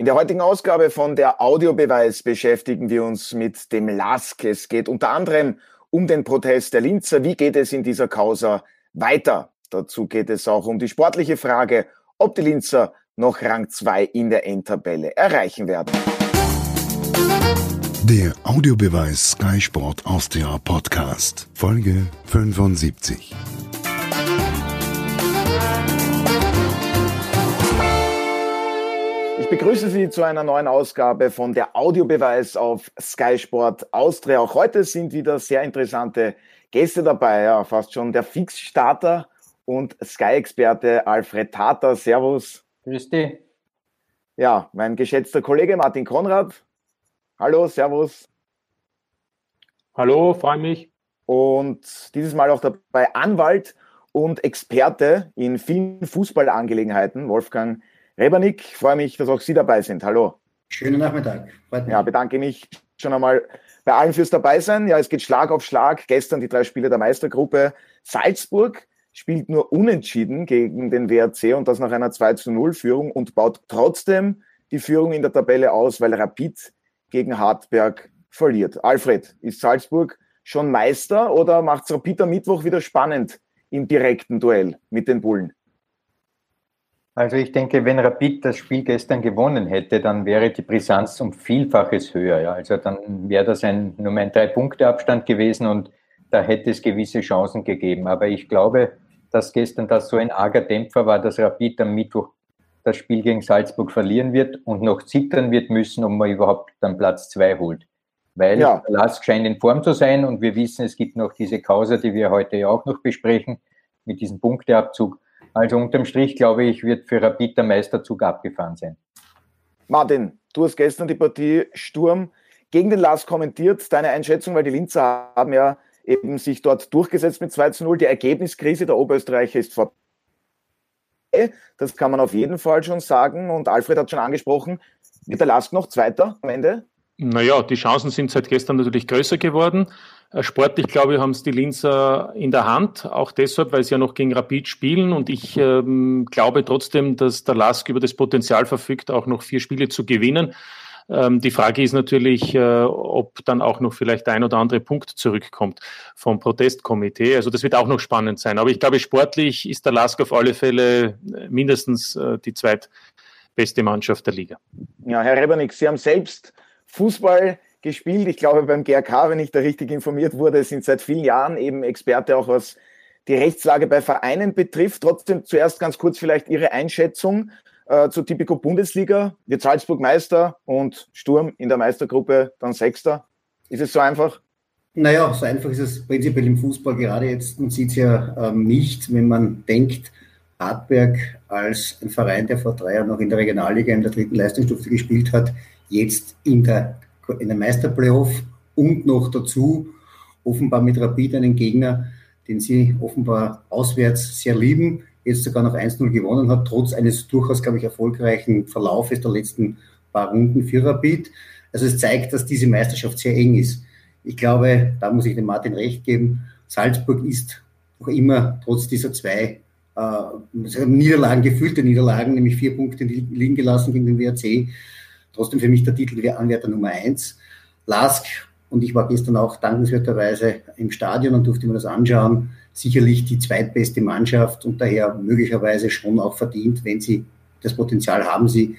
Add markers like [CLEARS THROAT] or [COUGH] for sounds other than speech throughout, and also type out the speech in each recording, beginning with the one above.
In der heutigen Ausgabe von der Audiobeweis beschäftigen wir uns mit dem LASK. Es geht unter anderem um den Protest der Linzer. Wie geht es in dieser Causa weiter? Dazu geht es auch um die sportliche Frage, ob die Linzer noch Rang 2 in der Endtabelle erreichen werden. Der Audiobeweis Sky Sport Austria Podcast, Folge 75. begrüße Sie zu einer neuen Ausgabe von der Audiobeweis auf Sky Sport Austria. Auch heute sind wieder sehr interessante Gäste dabei. Ja, fast schon der Fixstarter und Sky-Experte Alfred Tata. Servus. Grüß dich. Ja, mein geschätzter Kollege Martin Konrad. Hallo, Servus. Hallo, freue mich. Und dieses Mal auch dabei Anwalt und Experte in vielen Fußballangelegenheiten, Wolfgang Rebernick, freue mich, dass auch Sie dabei sind. Hallo. Schönen Nachmittag. Ja, bedanke mich schon einmal bei allen fürs Dabeisein. Ja, es geht Schlag auf Schlag. Gestern die drei Spiele der Meistergruppe. Salzburg spielt nur unentschieden gegen den WRC und das nach einer 2 zu 0 Führung und baut trotzdem die Führung in der Tabelle aus, weil Rapid gegen Hartberg verliert. Alfred, ist Salzburg schon Meister oder macht es Rapid am Mittwoch wieder spannend im direkten Duell mit den Bullen? Also ich denke, wenn Rapid das Spiel gestern gewonnen hätte, dann wäre die Brisanz um Vielfaches höher. Ja. Also dann wäre das ein, nur ein Drei-Punkte-Abstand gewesen und da hätte es gewisse Chancen gegeben. Aber ich glaube, dass gestern das so ein arger Dämpfer war, dass Rapid am Mittwoch das Spiel gegen Salzburg verlieren wird und noch zittern wird müssen, ob man überhaupt dann Platz zwei holt. Weil ja. Lask scheint in Form zu sein und wir wissen, es gibt noch diese Causa, die wir heute ja auch noch besprechen, mit diesem Punkteabzug. Also unterm Strich, glaube ich, wird für Rapid der Meisterzug abgefahren sein. Martin, du hast gestern die Partie Sturm gegen den Lars kommentiert. Deine Einschätzung, weil die Linzer haben ja eben sich dort durchgesetzt mit 2 zu 0. Die Ergebniskrise der Oberösterreicher ist vorbei. Das kann man auf jeden Fall schon sagen. Und Alfred hat schon angesprochen, wird der Lask noch Zweiter am Ende? Naja, die Chancen sind seit gestern natürlich größer geworden. Äh, sportlich, glaube ich, haben es die Linzer in der Hand, auch deshalb, weil sie ja noch gegen Rapid spielen. Und ich ähm, glaube trotzdem, dass der Lask über das Potenzial verfügt, auch noch vier Spiele zu gewinnen. Ähm, die Frage ist natürlich, äh, ob dann auch noch vielleicht ein oder andere Punkt zurückkommt vom Protestkomitee. Also das wird auch noch spannend sein. Aber ich glaube, sportlich ist der Lask auf alle Fälle äh, mindestens äh, die zweitbeste Mannschaft der Liga. Ja, Herr Rebernick, Sie haben selbst Fußball gespielt. Ich glaube, beim GRK, wenn ich da richtig informiert wurde, sind seit vielen Jahren eben Experte auch was die Rechtslage bei Vereinen betrifft. Trotzdem zuerst ganz kurz vielleicht Ihre Einschätzung äh, zur Typico Bundesliga. Wird Salzburg Meister und Sturm in der Meistergruppe dann Sechster. Ist es so einfach? Naja, so einfach ist es prinzipiell im Fußball gerade jetzt. Man sieht es ja ähm, nicht, wenn man denkt, Hartberg als ein Verein, der vor drei Jahren noch in der Regionalliga in der dritten Leistungsstufe gespielt hat, jetzt in der, in der Meisterplayoff und noch dazu offenbar mit Rapid einen Gegner, den sie offenbar auswärts sehr lieben, jetzt sogar noch 1-0 gewonnen hat, trotz eines durchaus, glaube ich, erfolgreichen Verlaufes der letzten paar Runden für Rapid. Also es zeigt, dass diese Meisterschaft sehr eng ist. Ich glaube, da muss ich dem Martin recht geben, Salzburg ist noch immer trotz dieser zwei äh, Niederlagen, gefühlte Niederlagen, nämlich vier Punkte liegen gelassen gegen den WRC, trotzdem für mich der Titel Anwärter Nummer eins. Lask, und ich war gestern auch dankenswerterweise im Stadion und durfte mir das anschauen, sicherlich die zweitbeste Mannschaft und daher möglicherweise schon auch verdient, wenn sie das Potenzial haben, sie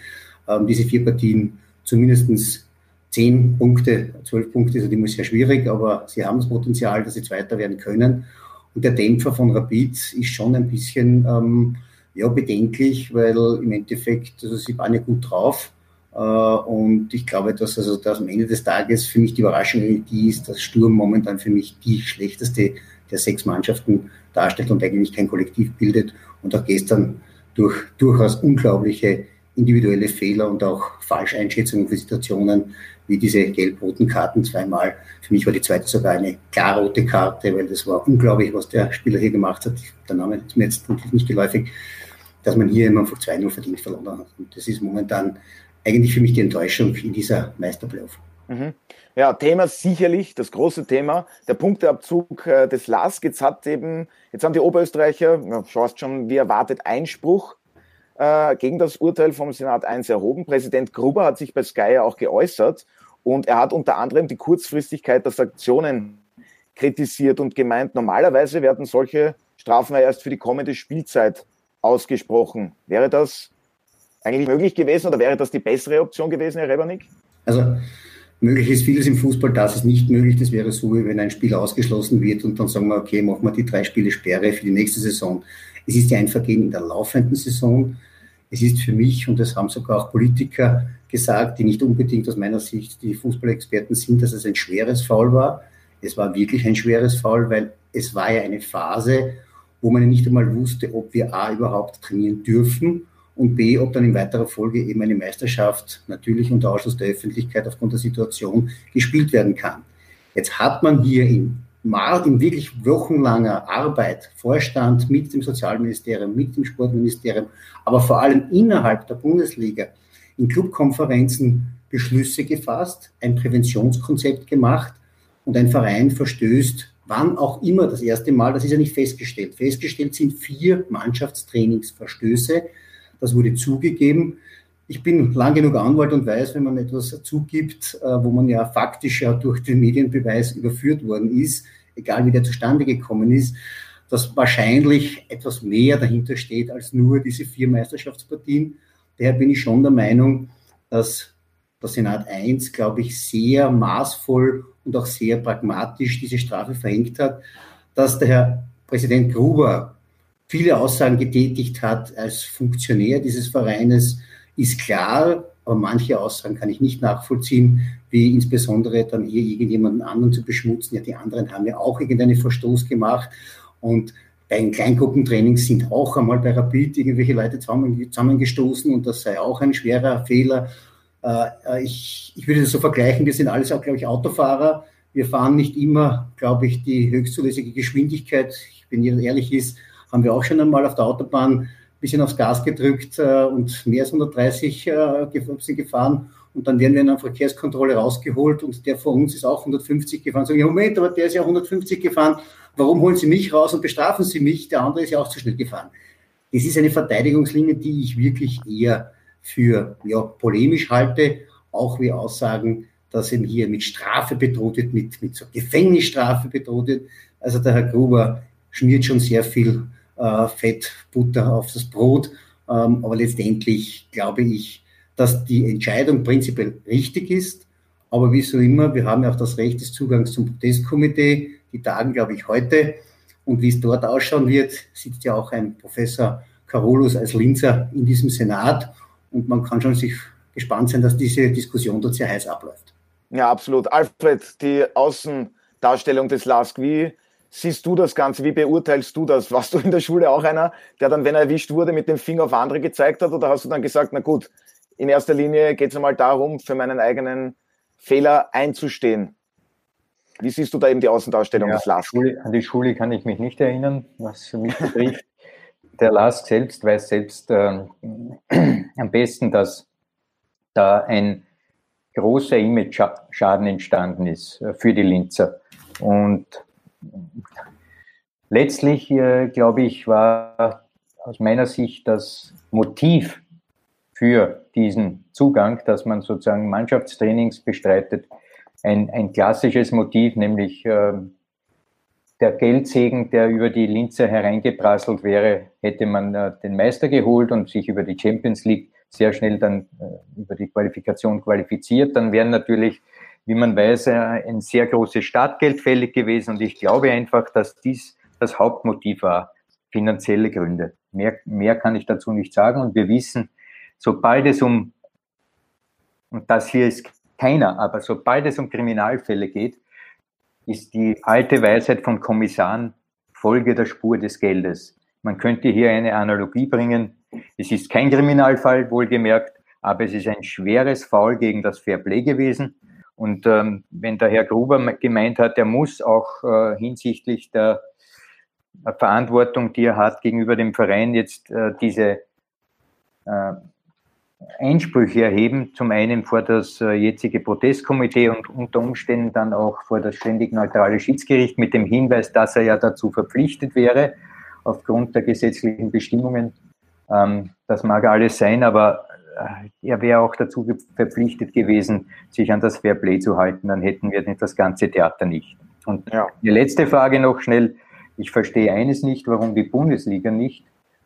ähm, diese vier Partien zumindest zehn Punkte, zwölf Punkte ist natürlich sehr schwierig, aber sie haben das Potenzial, dass sie Zweiter werden können. Und der Dämpfer von Rapid ist schon ein bisschen ähm, ja, bedenklich, weil im Endeffekt, also sie waren ja gut drauf. Äh, und ich glaube, dass also dass am Ende des Tages für mich die Überraschung die ist, dass Sturm momentan für mich die schlechteste der sechs Mannschaften darstellt und eigentlich kein Kollektiv bildet. Und auch gestern durch durchaus unglaubliche individuelle Fehler und auch Falscheinschätzungen für Situationen wie diese gelb-roten Karten zweimal. Für mich war die zweite sogar eine klar rote Karte, weil das war unglaublich, was der Spieler hier gemacht hat. Der Name ist mir jetzt nicht geläufig, dass man hier immer einfach 2-0 verdient verloren hat. Und das ist momentan eigentlich für mich die Enttäuschung in dieser Meisterplayoff. Mhm. Ja, Thema sicherlich, das große Thema, der Punkteabzug äh, des LASK. Jetzt hat eben, jetzt haben die Oberösterreicher, ja, schaust schon, wie erwartet, Einspruch äh, gegen das Urteil vom Senat 1 erhoben. Präsident Gruber hat sich bei Sky auch geäußert und er hat unter anderem die Kurzfristigkeit der Sanktionen kritisiert und gemeint, normalerweise werden solche Strafen ja erst für die kommende Spielzeit ausgesprochen. Wäre das eigentlich möglich gewesen oder wäre das die bessere Option gewesen, Herr Rebernick? Also möglich ist vieles im Fußball, das ist nicht möglich. Das wäre so, wie wenn ein Spiel ausgeschlossen wird und dann sagen wir, okay, machen wir die drei Spiele Sperre für die nächste Saison. Es ist ja ein Vergehen in der laufenden Saison. Es ist für mich, und das haben sogar auch Politiker gesagt, die nicht unbedingt aus meiner Sicht die Fußballexperten sind, dass es ein schweres Foul war. Es war wirklich ein schweres Foul, weil es war ja eine Phase, wo man nicht einmal wusste, ob wir A überhaupt trainieren dürfen und B, ob dann in weiterer Folge eben eine Meisterschaft natürlich unter Ausschluss der Öffentlichkeit aufgrund der Situation gespielt werden kann. Jetzt hat man hier in in wirklich wochenlanger Arbeit, Vorstand mit dem Sozialministerium, mit dem Sportministerium, aber vor allem innerhalb der Bundesliga in Clubkonferenzen Beschlüsse gefasst, ein Präventionskonzept gemacht und ein Verein verstößt, wann auch immer das erste Mal, das ist ja nicht festgestellt. Festgestellt sind vier Mannschaftstrainingsverstöße. Das wurde zugegeben. Ich bin lang genug Anwalt und weiß, wenn man etwas zugibt, äh, wo man ja faktisch ja durch den Medienbeweis überführt worden ist, egal wie der zustande gekommen ist, dass wahrscheinlich etwas mehr dahinter steht als nur diese vier Meisterschaftspartien. Daher bin ich schon der Meinung, dass der Senat 1, glaube ich, sehr maßvoll und auch sehr pragmatisch diese Strafe verhängt hat, dass der Herr Präsident Gruber viele Aussagen getätigt hat als Funktionär dieses Vereines, ist klar, aber manche Aussagen kann ich nicht nachvollziehen, wie insbesondere dann hier irgendjemanden anderen zu beschmutzen. Ja, die anderen haben ja auch irgendeinen Verstoß gemacht und bei den Kleingruppentrainings sind auch einmal bei Rapid irgendwelche Leute zusammengestoßen und das sei auch ein schwerer Fehler. Äh, ich, ich würde das so vergleichen, wir sind alles auch, glaube ich, Autofahrer. Wir fahren nicht immer, glaube ich, die höchstzulässige Geschwindigkeit. Wenn ihr ehrlich ist, haben wir auch schon einmal auf der Autobahn bisschen aufs Gas gedrückt äh, und mehr als 130 äh, sind gefahren. Und dann werden wir in einer Verkehrskontrolle rausgeholt und der vor uns ist auch 150 gefahren. Sagen, Moment, aber der ist ja 150 gefahren. Warum holen Sie mich raus und bestrafen Sie mich? Der andere ist ja auch zu schnell gefahren. Das ist eine Verteidigungslinie, die ich wirklich eher für ja, polemisch halte, auch wie Aussagen, dass eben hier mit Strafe bedroht wird, mit, mit so Gefängnisstrafe bedroht wird. Also der Herr Gruber schmiert schon sehr viel äh, Fett, Butter auf das Brot. Ähm, aber letztendlich glaube ich, dass die Entscheidung prinzipiell richtig ist. Aber wie so immer, wir haben ja auch das Recht des Zugangs zum Protestkomitee. Die tagen, glaube ich, heute. Und wie es dort ausschauen wird, sitzt ja auch ein Professor Carolus als Linzer in diesem Senat. Und man kann schon sich gespannt sein, dass diese Diskussion dort sehr heiß abläuft. Ja, absolut. Alfred, die Außendarstellung des LASK, wie siehst du das Ganze? Wie beurteilst du das? Warst du in der Schule auch einer, der dann, wenn er erwischt wurde, mit dem Finger auf andere gezeigt hat? Oder hast du dann gesagt, na gut, in erster Linie geht es einmal darum, für meinen eigenen Fehler einzustehen? Wie siehst du da eben die Außendarstellung ja, des LASK? An die Schule kann ich mich nicht erinnern, was mich betrifft. Der LASK selbst weiß selbst äh, [CLEARS THROAT] am besten, dass da ein großer Image-Schaden entstanden ist äh, für die Linzer. Und letztlich, äh, glaube ich, war aus meiner Sicht das Motiv für diesen Zugang, dass man sozusagen Mannschaftstrainings bestreitet, ein, ein klassisches Motiv, nämlich äh, der Geldsegen, der über die Linzer hereingeprasselt wäre, hätte man äh, den Meister geholt und sich über die Champions League sehr schnell dann äh, über die Qualifikation qualifiziert, dann wären natürlich wie man weiß, äh, ein sehr großes Startgeld fällig gewesen. Und ich glaube einfach, dass dies das Hauptmotiv war, finanzielle Gründe. Mehr, mehr kann ich dazu nicht sagen. Und wir wissen, sobald es um, und das hier ist keiner, aber sobald es um Kriminalfälle geht, ist die alte Weisheit von Kommissaren Folge der Spur des Geldes. Man könnte hier eine Analogie bringen. Es ist kein Kriminalfall, wohlgemerkt, aber es ist ein schweres Foul gegen das Fairplay gewesen. Und ähm, wenn der Herr Gruber gemeint hat, er muss auch äh, hinsichtlich der Verantwortung, die er hat gegenüber dem Verein, jetzt äh, diese äh, Einsprüche erheben, zum einen vor das äh, jetzige Protestkomitee und unter Umständen dann auch vor das ständig neutrale Schiedsgericht mit dem Hinweis, dass er ja dazu verpflichtet wäre, aufgrund der gesetzlichen Bestimmungen. Ähm, das mag alles sein, aber er wäre auch dazu verpflichtet gewesen, sich an das Fairplay zu halten. Dann hätten wir das ganze Theater nicht. Und ja. die letzte Frage noch schnell. Ich verstehe eines nicht, warum die Bundesliga nicht,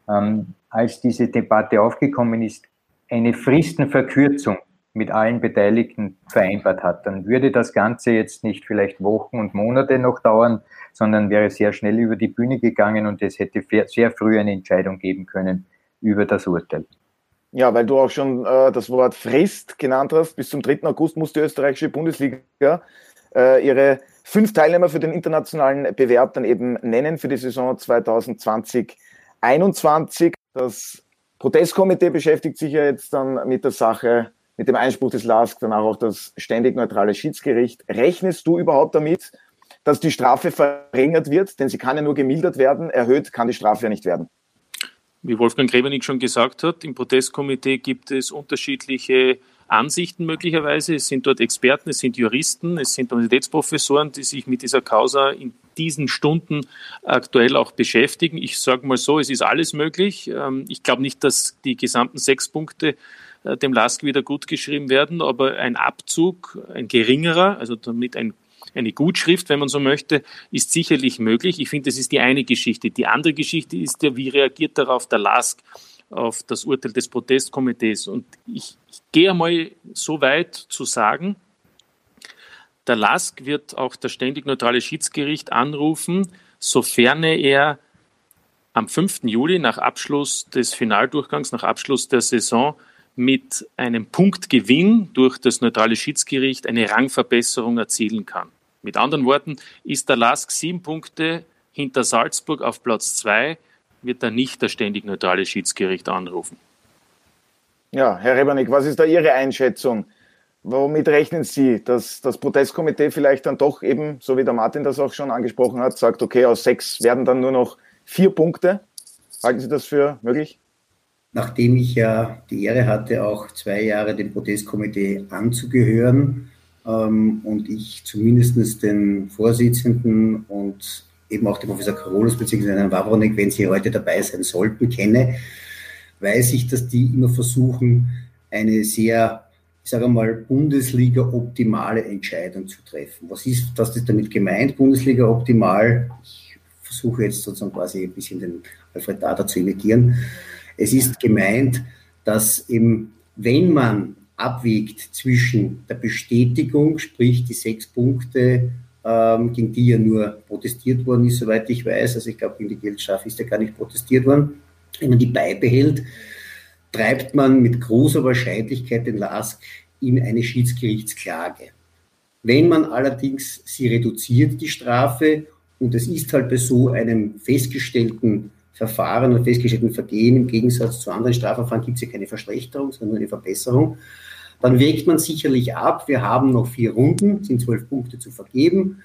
ähm, als diese Debatte aufgekommen ist, eine Fristenverkürzung mit allen Beteiligten vereinbart hat. Dann würde das Ganze jetzt nicht vielleicht Wochen und Monate noch dauern, sondern wäre sehr schnell über die Bühne gegangen und es hätte sehr früh eine Entscheidung geben können über das Urteil. Ja, weil du auch schon äh, das Wort Frist genannt hast. Bis zum 3. August muss die österreichische Bundesliga äh, ihre fünf Teilnehmer für den internationalen Bewerb dann eben nennen für die Saison 2020-21. Das Protestkomitee beschäftigt sich ja jetzt dann mit der Sache, mit dem Einspruch des LASK, danach auch das ständig neutrale Schiedsgericht. Rechnest du überhaupt damit, dass die Strafe verringert wird? Denn sie kann ja nur gemildert werden, erhöht kann die Strafe ja nicht werden. Wie Wolfgang Grevenig schon gesagt hat, im Protestkomitee gibt es unterschiedliche Ansichten möglicherweise. Es sind dort Experten, es sind Juristen, es sind Universitätsprofessoren, die sich mit dieser Causa in diesen Stunden aktuell auch beschäftigen. Ich sage mal so, es ist alles möglich. Ähm, ich glaube nicht, dass die gesamten sechs Punkte äh, dem LASK wieder gut geschrieben werden, aber ein Abzug, ein geringerer, also damit ein eine Gutschrift, wenn man so möchte, ist sicherlich möglich. Ich finde, das ist die eine Geschichte. Die andere Geschichte ist ja, wie reagiert darauf der LASK? auf das Urteil des Protestkomitees. Und ich, ich gehe einmal so weit zu sagen, der LASK wird auch das ständig neutrale Schiedsgericht anrufen, sofern er am 5. Juli nach Abschluss des Finaldurchgangs, nach Abschluss der Saison mit einem Punktgewinn durch das neutrale Schiedsgericht eine Rangverbesserung erzielen kann. Mit anderen Worten, ist der LASK sieben Punkte hinter Salzburg auf Platz zwei wird dann nicht das ständig neutrale Schiedsgericht anrufen. Ja, Herr Rebernick, was ist da Ihre Einschätzung? Womit rechnen Sie, dass das Protestkomitee vielleicht dann doch eben, so wie der Martin das auch schon angesprochen hat, sagt, okay, aus sechs werden dann nur noch vier Punkte? Halten Sie das für möglich? Nachdem ich ja die Ehre hatte, auch zwei Jahre dem Protestkomitee anzugehören ähm, und ich zumindest den Vorsitzenden und eben auch den Professor Karolus bzw. Herrn Wawronek, wenn sie heute dabei sein sollten, kenne, weiß ich, dass die immer versuchen, eine sehr, ich sage mal, Bundesliga-optimale Entscheidung zu treffen. Was ist, was ist damit gemeint, Bundesliga-optimal? Ich versuche jetzt sozusagen quasi ein bisschen den Alfred Dada zu imitieren. Es ist gemeint, dass eben, wenn man abwiegt zwischen der Bestätigung, sprich die sechs Punkte ähm, gegen die ja nur protestiert worden ist, soweit ich weiß. Also ich glaube, gegen die Geldstrafe ist ja gar nicht protestiert worden. Wenn man die beibehält, treibt man mit großer Wahrscheinlichkeit den LASK in eine Schiedsgerichtsklage. Wenn man allerdings sie reduziert, die Strafe, und es ist halt bei so einem festgestellten Verfahren und festgestellten Vergehen im Gegensatz zu anderen Strafverfahren gibt es ja keine Verschlechterung, sondern eine Verbesserung, dann wägt man sicherlich ab. Wir haben noch vier Runden, sind zwölf Punkte zu vergeben.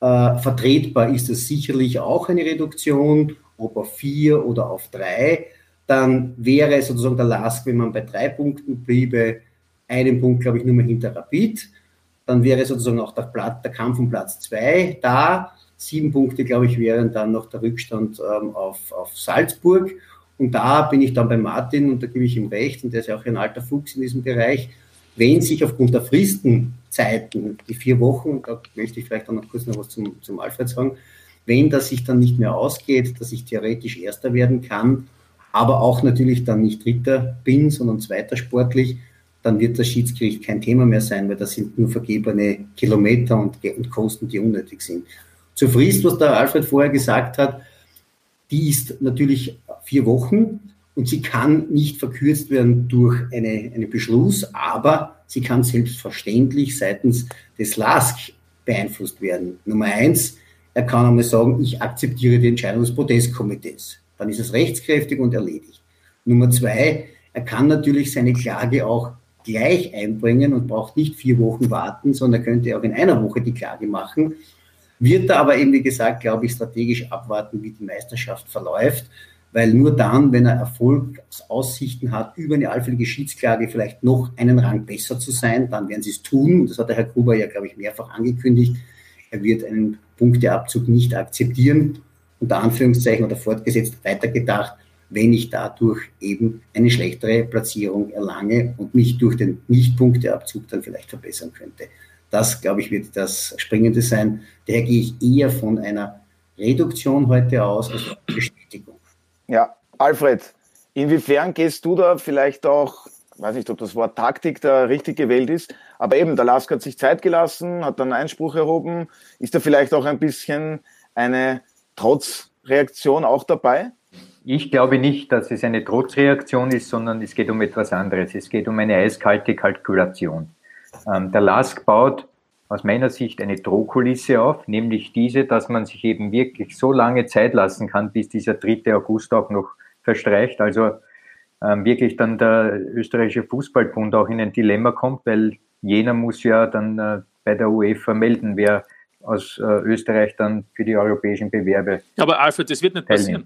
Äh, vertretbar ist es sicherlich auch eine Reduktion, ob auf vier oder auf drei. Dann wäre sozusagen der Last, wenn man bei drei Punkten bliebe, einen Punkt, glaube ich, nur mehr hinter Rapid. Dann wäre sozusagen auch der, Platz, der Kampf um Platz zwei da. Sieben Punkte, glaube ich, wären dann noch der Rückstand ähm, auf, auf Salzburg. Und da bin ich dann bei Martin und da gebe ich ihm recht, und der ist ja auch ein alter Fuchs in diesem Bereich. Wenn sich aufgrund der Fristenzeiten, die vier Wochen, da möchte ich vielleicht auch noch kurz noch was zum, zum Alfred sagen, wenn das sich dann nicht mehr ausgeht, dass ich theoretisch Erster werden kann, aber auch natürlich dann nicht Dritter bin, sondern Zweiter sportlich, dann wird das Schiedsgericht kein Thema mehr sein, weil das sind nur vergebene Kilometer und, und Kosten, die unnötig sind. Zur Frist, was der Alfred vorher gesagt hat, die ist natürlich vier Wochen und sie kann nicht verkürzt werden durch eine, einen Beschluss, aber sie kann selbstverständlich seitens des LASK beeinflusst werden. Nummer eins, er kann einmal sagen, ich akzeptiere die Entscheidung des Protestkomitees. Dann ist es rechtskräftig und erledigt. Nummer zwei, er kann natürlich seine Klage auch gleich einbringen und braucht nicht vier Wochen warten, sondern er könnte auch in einer Woche die Klage machen wird er aber eben, wie gesagt, glaube ich, strategisch abwarten, wie die Meisterschaft verläuft, weil nur dann, wenn er Erfolgsaussichten hat, über eine allfällige Schiedsklage vielleicht noch einen Rang besser zu sein, dann werden sie es tun. Das hat der Herr Gruber ja, glaube ich, mehrfach angekündigt. Er wird einen Punkteabzug nicht akzeptieren, unter Anführungszeichen oder fortgesetzt weitergedacht. wenn ich dadurch eben eine schlechtere Platzierung erlange und mich durch den Nicht-Punkteabzug dann vielleicht verbessern könnte. Das, glaube ich, wird das Springende sein. Daher gehe ich eher von einer Reduktion heute aus als Bestätigung. Ja, Alfred, inwiefern gehst du da vielleicht auch, weiß nicht, ob das Wort Taktik da richtig gewählt ist, aber eben, der Lask hat sich Zeit gelassen, hat dann Einspruch erhoben. Ist da vielleicht auch ein bisschen eine Trotzreaktion auch dabei? Ich glaube nicht, dass es eine Trotzreaktion ist, sondern es geht um etwas anderes. Es geht um eine eiskalte Kalkulation. Ähm, der LASK baut aus meiner Sicht eine Drohkulisse auf, nämlich diese, dass man sich eben wirklich so lange Zeit lassen kann, bis dieser 3. August auch noch verstreicht. Also ähm, wirklich dann der österreichische Fußballbund auch in ein Dilemma kommt, weil jener muss ja dann äh, bei der UEFA melden, wer aus äh, Österreich dann für die europäischen Bewerbe. Aber Alfred, das wird nicht passieren.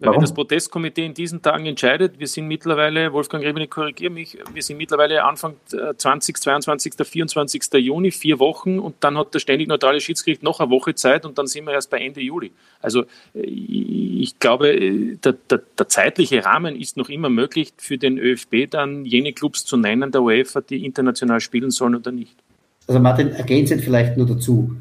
Teilnimmt. Warum? Wenn das Protestkomitee in diesen Tagen entscheidet, wir sind mittlerweile, Wolfgang Rebene, korrigiere mich, wir sind mittlerweile Anfang 20, 22, 24. Juni, vier Wochen und dann hat der ständig neutrale Schiedsgericht noch eine Woche Zeit und dann sind wir erst bei Ende Juli. Also äh, ich glaube, äh, der, der, der zeitliche Rahmen ist noch immer möglich für den ÖFB dann jene Clubs zu nennen, der UEFA, die international spielen sollen oder nicht. Also Martin, ergänzend vielleicht nur dazu.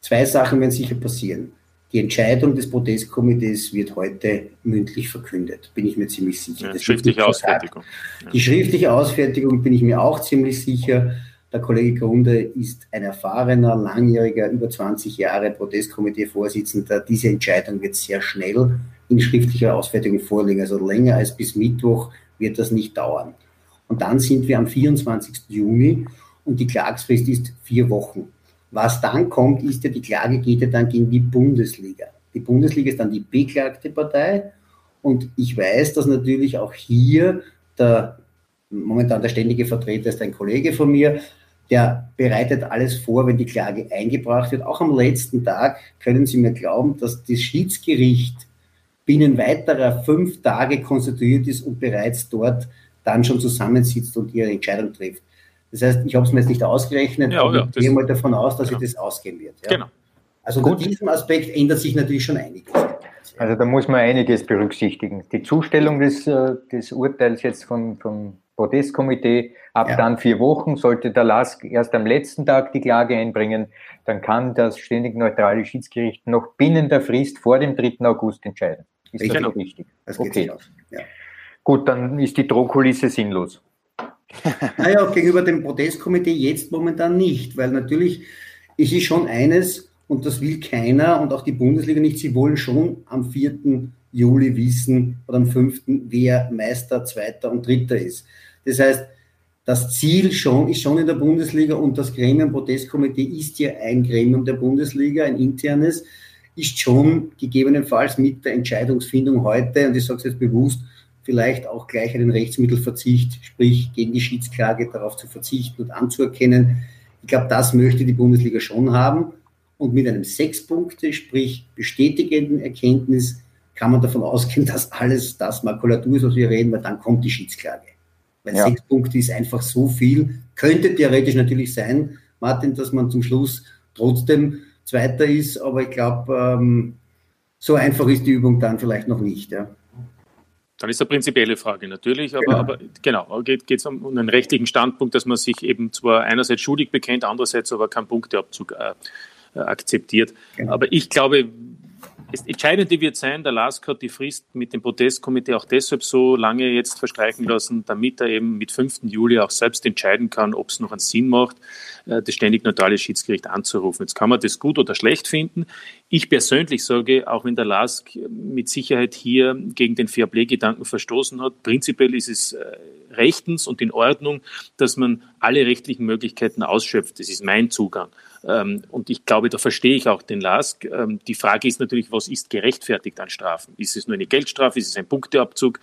Zwei Sachen werden sicher passieren. Die Entscheidung des Protestkomitees wird heute mündlich verkündet, bin ich mir ziemlich sicher. Ja, schriftliche Ausfertigung. Ja. Die schriftliche Ausfertigung bin ich mir auch ziemlich sicher. Der Kollege Grunde ist ein erfahrener, langjähriger, über 20 Jahre Protestkomitee-Vorsitzender. Diese Entscheidung wird sehr schnell in schriftlicher Ausfertigung vorliegen. Also länger als bis Mittwoch wird das nicht dauern. Und dann sind wir am 24. Juni und die Klagsfrist ist vier Wochen. Was dann kommt, ist ja, die Klage geht ja dann gegen die Bundesliga. Die Bundesliga ist dann die beklagte Partei. Und ich weiß, dass natürlich auch hier der momentan der ständige Vertreter ist ein Kollege von mir, der bereitet alles vor, wenn die Klage eingebracht wird. Auch am letzten Tag können Sie mir glauben, dass das Schiedsgericht binnen weiterer fünf Tage konstituiert ist und bereits dort dann schon zusammensitzt und ihre Entscheidung trifft. Das heißt, ich habe es mir jetzt nicht ausgerechnet, ja, aber ja, ich gehe mal davon aus, dass ja. sich das ausgehen wird. Ja? Genau. Also unter diesem Aspekt ändert sich natürlich schon einiges. Also da muss man einiges berücksichtigen. Die Zustellung des, äh, des Urteils jetzt vom, vom Protestkomitee ab ja. dann vier Wochen, sollte der LASK erst am letzten Tag die Klage einbringen, dann kann das ständig neutrale Schiedsgericht noch binnen der Frist vor dem 3. August entscheiden. Ist ich das genau. richtig? Das okay. Ja. Gut, dann ist die Drohkulisse sinnlos. Naja, gegenüber dem Protestkomitee jetzt momentan nicht, weil natürlich ist es schon eines, und das will keiner und auch die Bundesliga nicht, sie wollen schon am 4. Juli wissen oder am 5., wer Meister, Zweiter und Dritter ist. Das heißt, das Ziel schon, ist schon in der Bundesliga und das Gremium Protestkomitee ist ja ein Gremium der Bundesliga, ein internes, ist schon gegebenenfalls mit der Entscheidungsfindung heute, und ich sage es jetzt bewusst, vielleicht auch gleich einen Rechtsmittelverzicht, sprich gegen die Schiedsklage darauf zu verzichten und anzuerkennen. Ich glaube, das möchte die Bundesliga schon haben. Und mit einem sechs Punkte, sprich bestätigenden Erkenntnis, kann man davon ausgehen, dass alles das Makulatur ist, was wir reden, weil dann kommt die Schiedsklage. Weil ja. sechs Punkte ist einfach so viel. Könnte theoretisch natürlich sein, Martin, dass man zum Schluss trotzdem Zweiter ist, aber ich glaube, ähm, so einfach ist die Übung dann vielleicht noch nicht. Ja. Dann ist eine prinzipielle Frage natürlich, aber genau, aber, genau geht es um, einen rechtlichen Standpunkt, dass man sich eben zwar einerseits schuldig bekennt, andererseits aber keinen Punkteabzug äh, äh, akzeptiert. Genau. Aber ich glaube, das Entscheidende wird sein, der LASK hat die Frist mit dem Protestkomitee auch deshalb so lange jetzt verstreichen lassen, damit er eben mit 5. Juli auch selbst entscheiden kann, ob es noch einen Sinn macht, äh, das ständig neutrale Schiedsgericht anzurufen. Jetzt kann man das gut oder schlecht finden. Ich persönlich sage, auch wenn der LASK mit Sicherheit hier gegen den Fairplay-Gedanken verstoßen hat, prinzipiell ist es äh, rechtens und in Ordnung, dass man alle rechtlichen Möglichkeiten ausschöpft. Das ist mein Zugang. Ähm, und ich glaube, da verstehe ich auch den LASK. Ähm, die Frage ist natürlich, was ist gerechtfertigt an Strafen? Ist es nur eine Geldstrafe? Ist es ein Punkteabzug?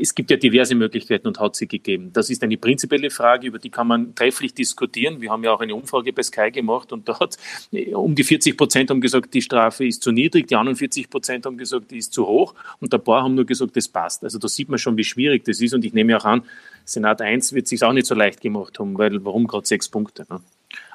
Es gibt ja diverse Möglichkeiten und hat sie gegeben. Das ist eine prinzipielle Frage, über die kann man trefflich diskutieren. Wir haben ja auch eine Umfrage bei Sky gemacht und dort äh, um die 40 Prozent haben gesagt, die Strafe ist zu niedrig, die anderen 40 Prozent haben gesagt, die ist zu hoch und ein paar haben nur gesagt, das passt. Also da sieht man schon, wie schwierig das ist und ich nehme auch an, Senat 1 wird sich auch nicht so leicht gemacht haben, weil warum gerade sechs Punkte? Ne?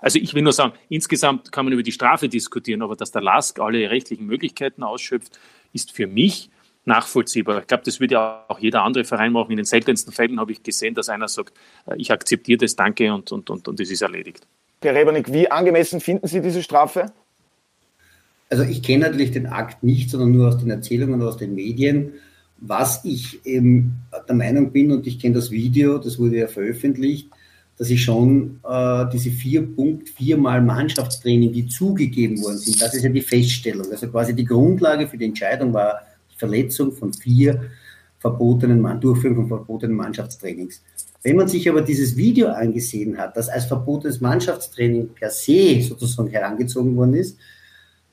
Also ich will nur sagen, insgesamt kann man über die Strafe diskutieren, aber dass der LASK alle rechtlichen Möglichkeiten ausschöpft, ist für mich nachvollziehbar. Ich glaube, das würde ja auch jeder andere Verein machen. In den seltensten Fällen habe ich gesehen, dass einer sagt, äh, ich akzeptiere das, danke und, und, und, und es ist erledigt. Herr Rebernick, wie angemessen finden Sie diese Strafe? Also ich kenne natürlich den Akt nicht, sondern nur aus den Erzählungen und aus den Medien. Was ich eben der Meinung bin, und ich kenne das Video, das wurde ja veröffentlicht, dass ich schon äh, diese vier Punkt, viermal Mannschaftstraining, die zugegeben worden sind, das ist ja die Feststellung. Also quasi die Grundlage für die Entscheidung war die Verletzung von vier verbotenen, Durchführung von verbotenen Mannschaftstrainings. Wenn man sich aber dieses Video angesehen hat, das als verbotenes Mannschaftstraining per se sozusagen herangezogen worden ist,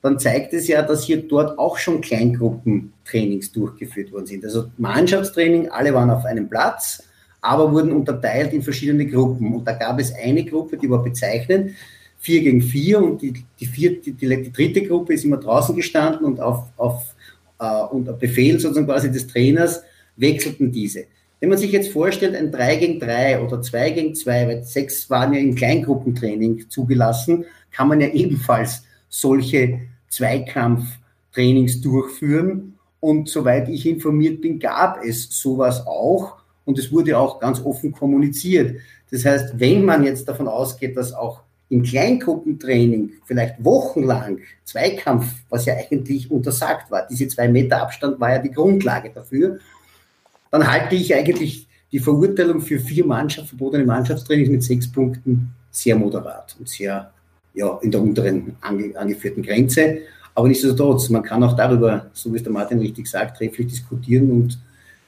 dann zeigt es ja, dass hier dort auch schon Kleingruppentrainings durchgeführt worden sind. Also Mannschaftstraining, alle waren auf einem Platz, aber wurden unterteilt in verschiedene Gruppen. Und da gab es eine Gruppe, die war bezeichnend, vier gegen vier und die, die, vierte, die, die dritte Gruppe ist immer draußen gestanden und auf, auf äh, unter Befehl sozusagen quasi des Trainers wechselten diese. Wenn man sich jetzt vorstellt, ein 3 gegen 3 oder 2 gegen 2, weil sechs waren ja im Kleingruppentraining zugelassen, kann man ja [LAUGHS] ebenfalls solche Zweikampftrainings durchführen. Und soweit ich informiert bin, gab es sowas auch. Und es wurde auch ganz offen kommuniziert. Das heißt, wenn man jetzt davon ausgeht, dass auch im Kleingruppentraining vielleicht wochenlang Zweikampf, was ja eigentlich untersagt war, diese zwei Meter Abstand war ja die Grundlage dafür, dann halte ich eigentlich die Verurteilung für vier Mannschaft, verbotene Mannschaftstrainings mit sechs Punkten sehr moderat und sehr ja, in der unteren ange, angeführten Grenze. Aber nichtsdestotrotz, man kann auch darüber, so wie es der Martin richtig sagt, trefflich diskutieren und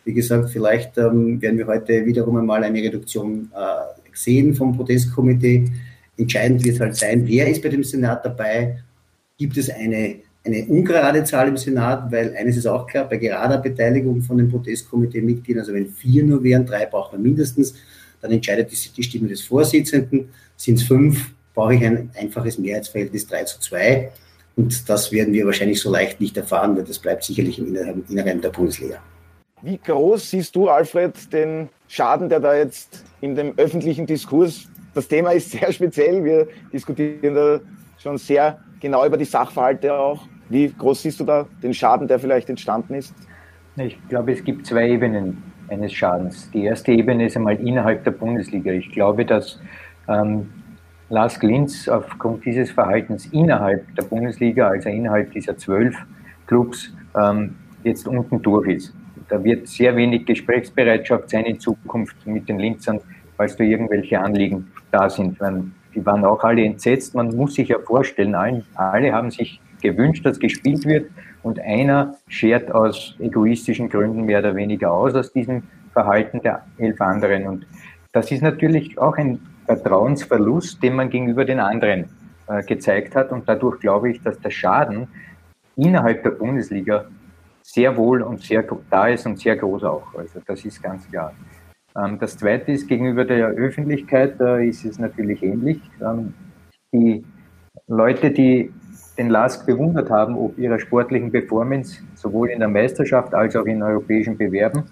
wie gesagt, vielleicht ähm, werden wir heute wiederum einmal eine Reduktion äh, sehen vom Protestkomitee. Entscheidend wird halt sein, wer ist bei dem Senat dabei? Gibt es eine, eine ungerade Zahl im Senat? Weil eines ist auch klar, bei gerader Beteiligung von den Protestkomitee-Mitgliedern, also wenn vier nur wären, drei braucht man mindestens, dann entscheidet die, die Stimme des Vorsitzenden. Sind es fünf, brauche ich ein einfaches Mehrheitsverhältnis 3 zu 2. Und das werden wir wahrscheinlich so leicht nicht erfahren, weil das bleibt sicherlich im Inneren der Bundesliga. Wie groß siehst du, Alfred, den Schaden, der da jetzt in dem öffentlichen Diskurs, das Thema ist sehr speziell, wir diskutieren da schon sehr genau über die Sachverhalte auch. Wie groß siehst du da den Schaden, der vielleicht entstanden ist? Ich glaube, es gibt zwei Ebenen eines Schadens. Die erste Ebene ist einmal innerhalb der Bundesliga. Ich glaube, dass ähm, Lars Glinz aufgrund dieses Verhaltens innerhalb der Bundesliga, also innerhalb dieser zwölf Clubs, ähm, jetzt unten durch ist. Da wird sehr wenig Gesprächsbereitschaft sein in Zukunft mit den Linzern, falls da irgendwelche Anliegen da sind. Die waren auch alle entsetzt. Man muss sich ja vorstellen, alle haben sich gewünscht, dass gespielt wird und einer schert aus egoistischen Gründen mehr oder weniger aus aus diesem Verhalten der elf anderen. Und das ist natürlich auch ein Vertrauensverlust, den man gegenüber den anderen äh, gezeigt hat. Und dadurch glaube ich, dass der Schaden innerhalb der Bundesliga sehr wohl und sehr da ist und sehr groß auch. Also das ist ganz klar. Ähm, das Zweite ist, gegenüber der Öffentlichkeit äh, ist es natürlich ähnlich. Ähm, die Leute, die den LASK bewundert haben, ob ihrer sportlichen Performance, sowohl in der Meisterschaft als auch in europäischen Bewerben,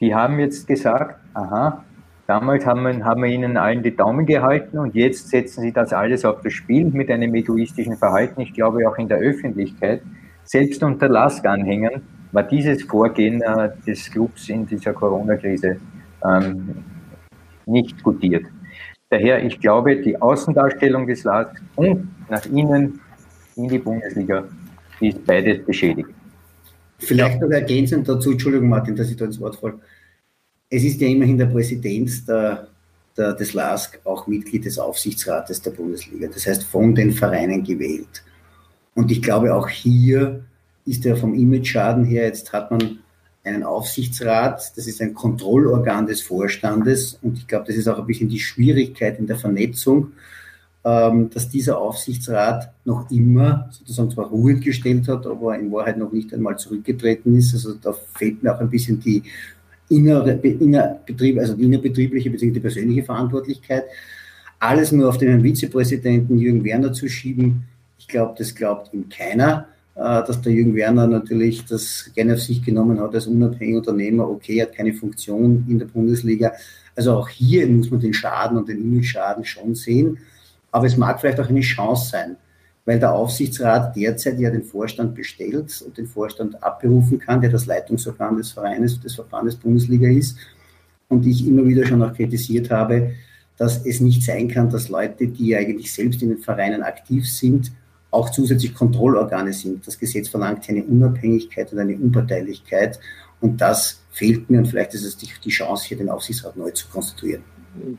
die haben jetzt gesagt, aha, Damals haben wir, haben wir ihnen allen die Daumen gehalten und jetzt setzen sie das alles auf das Spiel mit einem egoistischen Verhalten. Ich glaube auch in der Öffentlichkeit, selbst unter LASK-Anhängern, war dieses Vorgehen äh, des Clubs in dieser Corona-Krise ähm, nicht gutiert. Daher, ich glaube, die Außendarstellung des LASK und nach innen in die Bundesliga ist beides beschädigt. Vielleicht noch ergänzend dazu, Entschuldigung Martin, dass ich da ins Wort falle es ist ja immerhin der Präsident der, der, des LASK auch Mitglied des Aufsichtsrates der Bundesliga, das heißt von den Vereinen gewählt. Und ich glaube, auch hier ist er vom Image-Schaden her, jetzt hat man einen Aufsichtsrat, das ist ein Kontrollorgan des Vorstandes und ich glaube, das ist auch ein bisschen die Schwierigkeit in der Vernetzung, ähm, dass dieser Aufsichtsrat noch immer sozusagen zwar ruhig gestellt hat, aber in Wahrheit noch nicht einmal zurückgetreten ist. Also da fehlt mir auch ein bisschen die innere, innerbetrieb, also die innerbetriebliche bzw. die persönliche Verantwortlichkeit. Alles nur auf den Herrn Vizepräsidenten Jürgen Werner zu schieben, ich glaube, das glaubt ihm keiner, äh, dass der Jürgen Werner natürlich das gerne auf sich genommen hat als unabhängiger Unternehmer. Okay, er hat keine Funktion in der Bundesliga. Also auch hier muss man den Schaden und den Image-Schaden schon sehen. Aber es mag vielleicht auch eine Chance sein. Weil der Aufsichtsrat derzeit ja den Vorstand bestellt und den Vorstand abberufen kann, der das Leitungsorgan des Vereines, des Verbandes Bundesliga ist. Und ich immer wieder schon auch kritisiert habe, dass es nicht sein kann, dass Leute, die eigentlich selbst in den Vereinen aktiv sind, auch zusätzlich Kontrollorgane sind. Das Gesetz verlangt eine Unabhängigkeit und eine Unparteilichkeit. Und das fehlt mir. Und vielleicht ist es die Chance, hier den Aufsichtsrat neu zu konstituieren.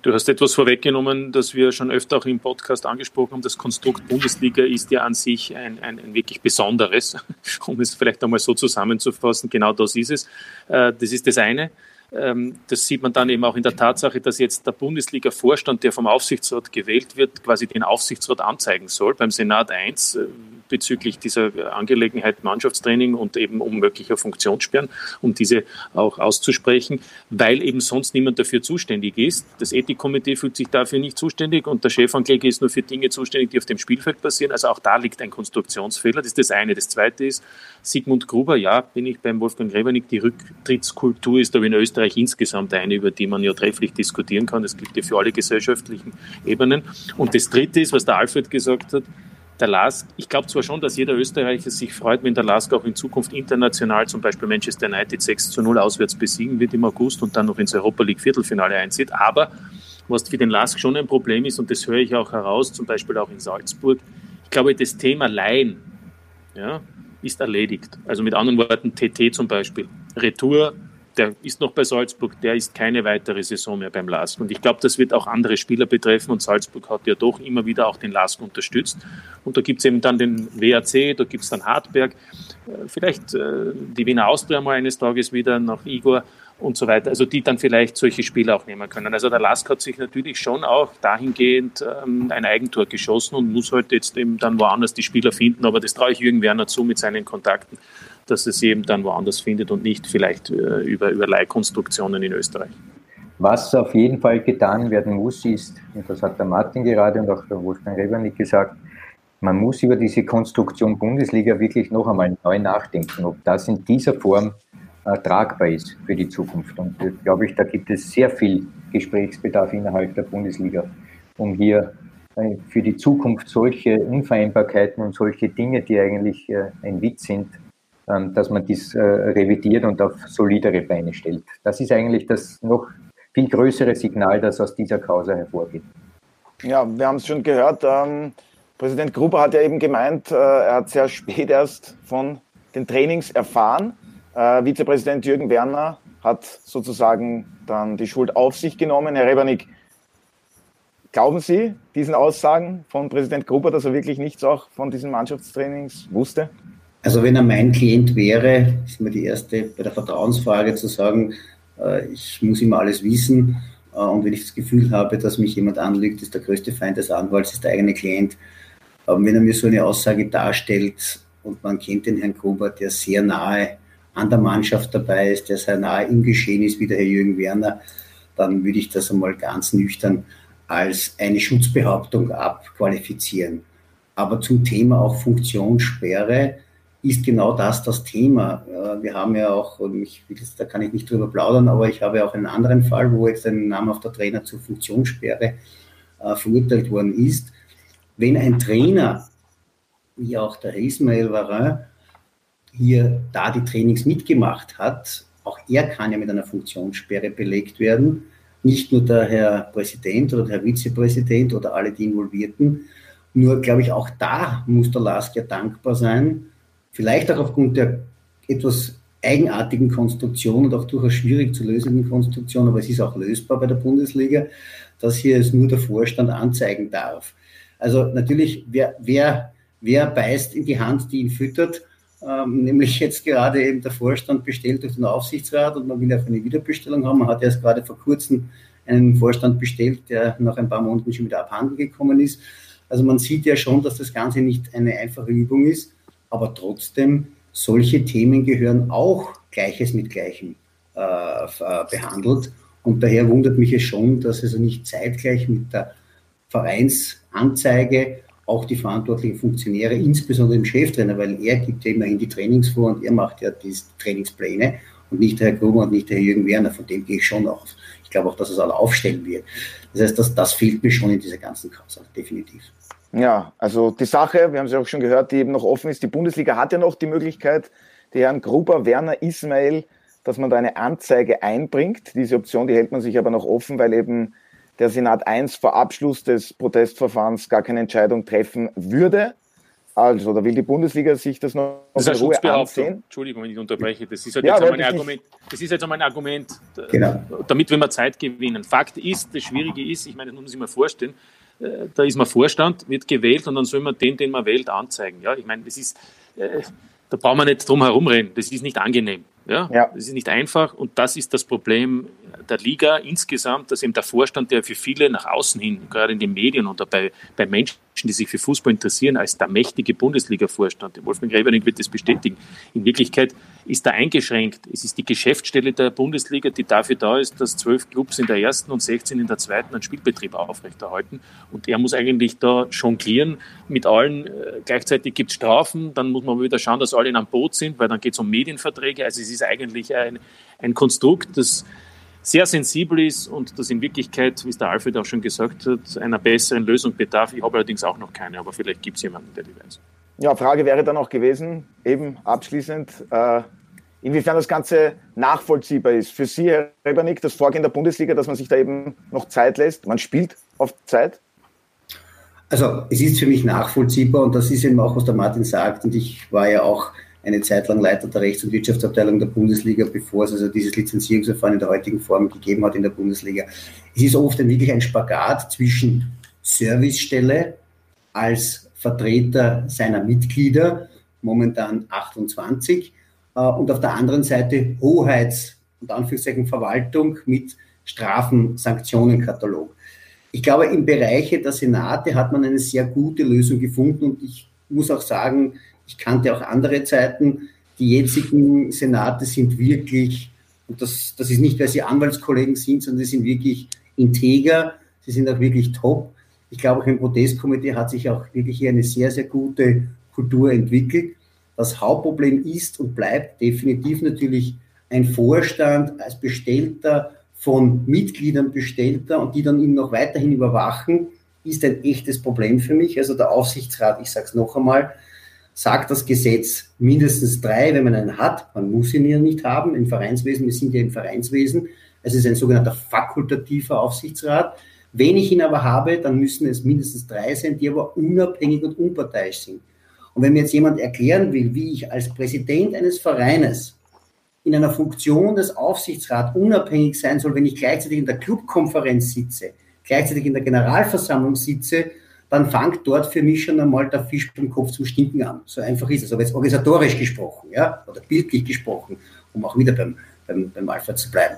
Du hast etwas vorweggenommen, das wir schon öfter auch im Podcast angesprochen haben. Das Konstrukt Bundesliga ist ja an sich ein, ein, ein, wirklich besonderes, [LAUGHS] um es vielleicht einmal so zusammenzufassen. Genau das ist es. Äh, das ist das eine. Ähm, das sieht man dann eben auch in der Tatsache, dass jetzt der Bundesliga-Vorstand, der vom Aufsichtsrat gewählt wird, quasi den Aufsichtsrat anzeigen soll. Beim Senat 1 äh, bezüglich dieser Angelegenheit Mannschaftstraining und eben um möglicher Funktionssperren, um diese auch auszusprechen, weil eben sonst niemand dafür zuständig ist. Das Ethikkomitee fühlt sich dafür nicht zuständig und der Chefankläger ist nur für Dinge zuständig, die auf dem Spielfeld passieren. Also auch da liegt ein Konstruktionsfehler. Das ist das eine. Das zweite ist, Sigmund Gruber, ja, bin ich beim Wolfgang Grebernick, die Rücktrittskultur ist aber in Österreich Österreich insgesamt eine, über die man ja trefflich diskutieren kann. Das gilt ja für alle gesellschaftlichen Ebenen. Und das Dritte ist, was der Alfred gesagt hat, der LASK, ich glaube zwar schon, dass jeder Österreicher sich freut, wenn der LASK auch in Zukunft international zum Beispiel Manchester United 6 zu 0 auswärts besiegen wird im August und dann noch ins Europa League Viertelfinale einzieht. Aber was für den LASK schon ein Problem ist, und das höre ich auch heraus, zum Beispiel auch in Salzburg, ich glaube, das Thema Laien ja, ist erledigt. Also mit anderen Worten, TT zum Beispiel. Retour der ist noch bei Salzburg, der ist keine weitere Saison mehr beim LASK. Und ich glaube, das wird auch andere Spieler betreffen. Und Salzburg hat ja doch immer wieder auch den LASK unterstützt. Und da gibt es eben dann den WAC, da gibt es dann Hartberg, äh, vielleicht äh, die Wiener Austria mal eines Tages wieder nach Igor und so weiter. Also die dann vielleicht solche Spieler auch nehmen können. Also der Lask hat sich natürlich schon auch dahingehend ähm, ein Eigentor geschossen und muss halt jetzt eben dann woanders die Spieler finden. Aber das traue ich Jürgen Werner zu mit seinen Kontakten dass es eben dann woanders findet und nicht vielleicht äh, über, über Leihkonstruktionen in Österreich. Was auf jeden Fall getan werden muss, ist, und das hat der Martin gerade und auch der Wolfgang Rebernick gesagt, man muss über diese Konstruktion Bundesliga wirklich noch einmal neu nachdenken, ob das in dieser Form äh, tragbar ist für die Zukunft. Und äh, glaube ich, da gibt es sehr viel Gesprächsbedarf innerhalb der Bundesliga, um hier äh, für die Zukunft solche Unvereinbarkeiten und solche Dinge, die eigentlich äh, ein Witz sind, dass man dies äh, revidiert und auf solidere Beine stellt. Das ist eigentlich das noch viel größere Signal, das aus dieser Causa hervorgeht. Ja, wir haben es schon gehört. Ähm, Präsident Gruber hat ja eben gemeint, äh, er hat sehr spät erst von den Trainings erfahren. Äh, Vizepräsident Jürgen Werner hat sozusagen dann die Schuld auf sich genommen. Herr Rebernick, glauben Sie diesen Aussagen von Präsident Gruber, dass er wirklich nichts auch von diesen Mannschaftstrainings wusste? Also wenn er mein Klient wäre, ist mir die erste bei der Vertrauensfrage zu sagen, äh, ich muss immer alles wissen. Äh, und wenn ich das Gefühl habe, dass mich jemand anlügt, ist der größte Feind des Anwalts, ist der eigene Klient. Aber wenn er mir so eine Aussage darstellt und man kennt den Herrn Gruber, der sehr nahe an der Mannschaft dabei ist, der sehr nahe im Geschehen ist, wie der Herr Jürgen Werner, dann würde ich das einmal ganz nüchtern als eine Schutzbehauptung abqualifizieren. Aber zum Thema auch Funktionssperre, ist genau das das Thema. Wir haben ja auch, ich, da kann ich nicht drüber plaudern, aber ich habe auch einen anderen Fall, wo jetzt ein namhafter Trainer zur Funktionssperre äh, verurteilt worden ist. Wenn ein Trainer, wie auch der Ismail Varin, hier da die Trainings mitgemacht hat, auch er kann ja mit einer Funktionssperre belegt werden. Nicht nur der Herr Präsident oder der Herr Vizepräsident oder alle die Involvierten. Nur, glaube ich, auch da muss der Lask ja dankbar sein, Vielleicht auch aufgrund der etwas eigenartigen Konstruktion und auch durchaus schwierig zu lösenden Konstruktion, aber es ist auch lösbar bei der Bundesliga, dass hier es nur der Vorstand anzeigen darf. Also natürlich, wer, wer, wer beißt in die Hand, die ihn füttert, ähm, nämlich jetzt gerade eben der Vorstand bestellt durch den Aufsichtsrat und man will auch eine Wiederbestellung haben. Man hat erst gerade vor kurzem einen Vorstand bestellt, der nach ein paar Monaten schon wieder abhanden gekommen ist. Also man sieht ja schon, dass das Ganze nicht eine einfache Übung ist aber trotzdem, solche Themen gehören auch Gleiches mit Gleichem äh, äh, behandelt. Und daher wundert mich es schon, dass also nicht zeitgleich mit der Vereinsanzeige auch die verantwortlichen Funktionäre, insbesondere im Cheftrainer, weil er gibt ja immerhin die Trainings vor und er macht ja die Trainingspläne und nicht der Herr Gruber und nicht der Herr Jürgen Werner, von dem gehe ich schon aus. Ich glaube auch, dass es alle aufstellen wird. Das heißt, das, das fehlt mir schon in dieser ganzen Kause, definitiv. Ja, also die Sache, wir haben es ja auch schon gehört, die eben noch offen ist. Die Bundesliga hat ja noch die Möglichkeit, die Herren Gruber, Werner, Ismail, dass man da eine Anzeige einbringt. Diese Option, die hält man sich aber noch offen, weil eben der Senat 1 vor Abschluss des Protestverfahrens gar keine Entscheidung treffen würde. Also, da will die Bundesliga sich das noch das ist in Ruhe ansehen. Entschuldigung, wenn ich unterbreche. Das ist halt ja, jetzt, einmal ein Argument, das ist jetzt einmal ein Argument, genau. damit wir mal Zeit gewinnen. Fakt ist, das Schwierige ist, ich meine, das muss man sich mal vorstellen, äh, da ist man Vorstand, wird gewählt und dann soll man den, den man wählt, anzeigen. Ja, ich meine, das ist, äh, da brauchen wir nicht drum herum reden. Das ist nicht angenehm. Ja? ja? Das ist nicht einfach und das ist das Problem der Liga insgesamt, dass eben der Vorstand, der für viele nach außen hin, gerade in den Medien oder bei, bei Menschen, die sich für Fußball interessieren, als der mächtige Bundesliga-Vorstand, Wolfgang Gräberning wird das bestätigen, in Wirklichkeit ist da eingeschränkt. Es ist die Geschäftsstelle der Bundesliga, die dafür da ist, dass zwölf Clubs in der ersten und 16 in der zweiten einen Spielbetrieb aufrechterhalten. Und er muss eigentlich da jonglieren mit allen. Äh, gleichzeitig gibt es Strafen, dann muss man wieder schauen, dass alle in einem Boot sind, weil dann geht es um Medienverträge. Also es ist eigentlich ein, ein Konstrukt, das sehr sensibel ist und das in Wirklichkeit, wie es der Alfred auch schon gesagt hat, einer besseren Lösung bedarf. Ich habe allerdings auch noch keine, aber vielleicht gibt es jemanden, der die weiß. Ja, Frage wäre dann auch gewesen, eben abschließend, äh, inwiefern das Ganze nachvollziehbar ist. Für Sie, Herr Rebernick, das Vorgehen der Bundesliga, dass man sich da eben noch Zeit lässt. Man spielt auf Zeit. Also es ist für mich nachvollziehbar und das ist eben auch, was der Martin sagt. Und ich war ja auch eine Zeit lang Leiter der Rechts- und Wirtschaftsabteilung der Bundesliga, bevor es also dieses Lizenzierungsverfahren in der heutigen Form gegeben hat in der Bundesliga. Es ist oft ein, wirklich ein Spagat zwischen Servicestelle als Vertreter seiner Mitglieder, momentan 28, äh, und auf der anderen Seite Hoheits- und Anführungszeichen Verwaltung mit Strafen, Sanktionenkatalog. Ich glaube, im Bereiche der Senate hat man eine sehr gute Lösung gefunden und ich muss auch sagen, ich kannte auch andere Zeiten. Die jetzigen Senate sind wirklich, und das, das ist nicht, weil sie Anwaltskollegen sind, sondern sie sind wirklich integer, sie sind auch wirklich top. Ich glaube, auch im Protestkomitee hat sich auch wirklich hier eine sehr, sehr gute Kultur entwickelt. Das Hauptproblem ist und bleibt definitiv natürlich ein Vorstand als Bestellter von Mitgliedern bestellter und die dann ihn noch weiterhin überwachen, ist ein echtes Problem für mich. Also der Aufsichtsrat, ich sage es noch einmal, sagt das Gesetz mindestens drei, wenn man einen hat. Man muss ihn ja nicht haben im Vereinswesen. Wir sind ja im Vereinswesen. Es ist ein sogenannter fakultativer Aufsichtsrat. Wenn ich ihn aber habe, dann müssen es mindestens drei sein, die aber unabhängig und unparteiisch sind. Und wenn mir jetzt jemand erklären will, wie ich als Präsident eines Vereines in einer Funktion des Aufsichtsrats unabhängig sein soll, wenn ich gleichzeitig in der Clubkonferenz sitze, gleichzeitig in der Generalversammlung sitze, dann fängt dort für mich schon einmal der Fisch beim Kopf zum Stinken an. So einfach ist es. Aber jetzt organisatorisch gesprochen, ja, oder bildlich gesprochen, um auch wieder beim, beim, beim Alpha zu bleiben.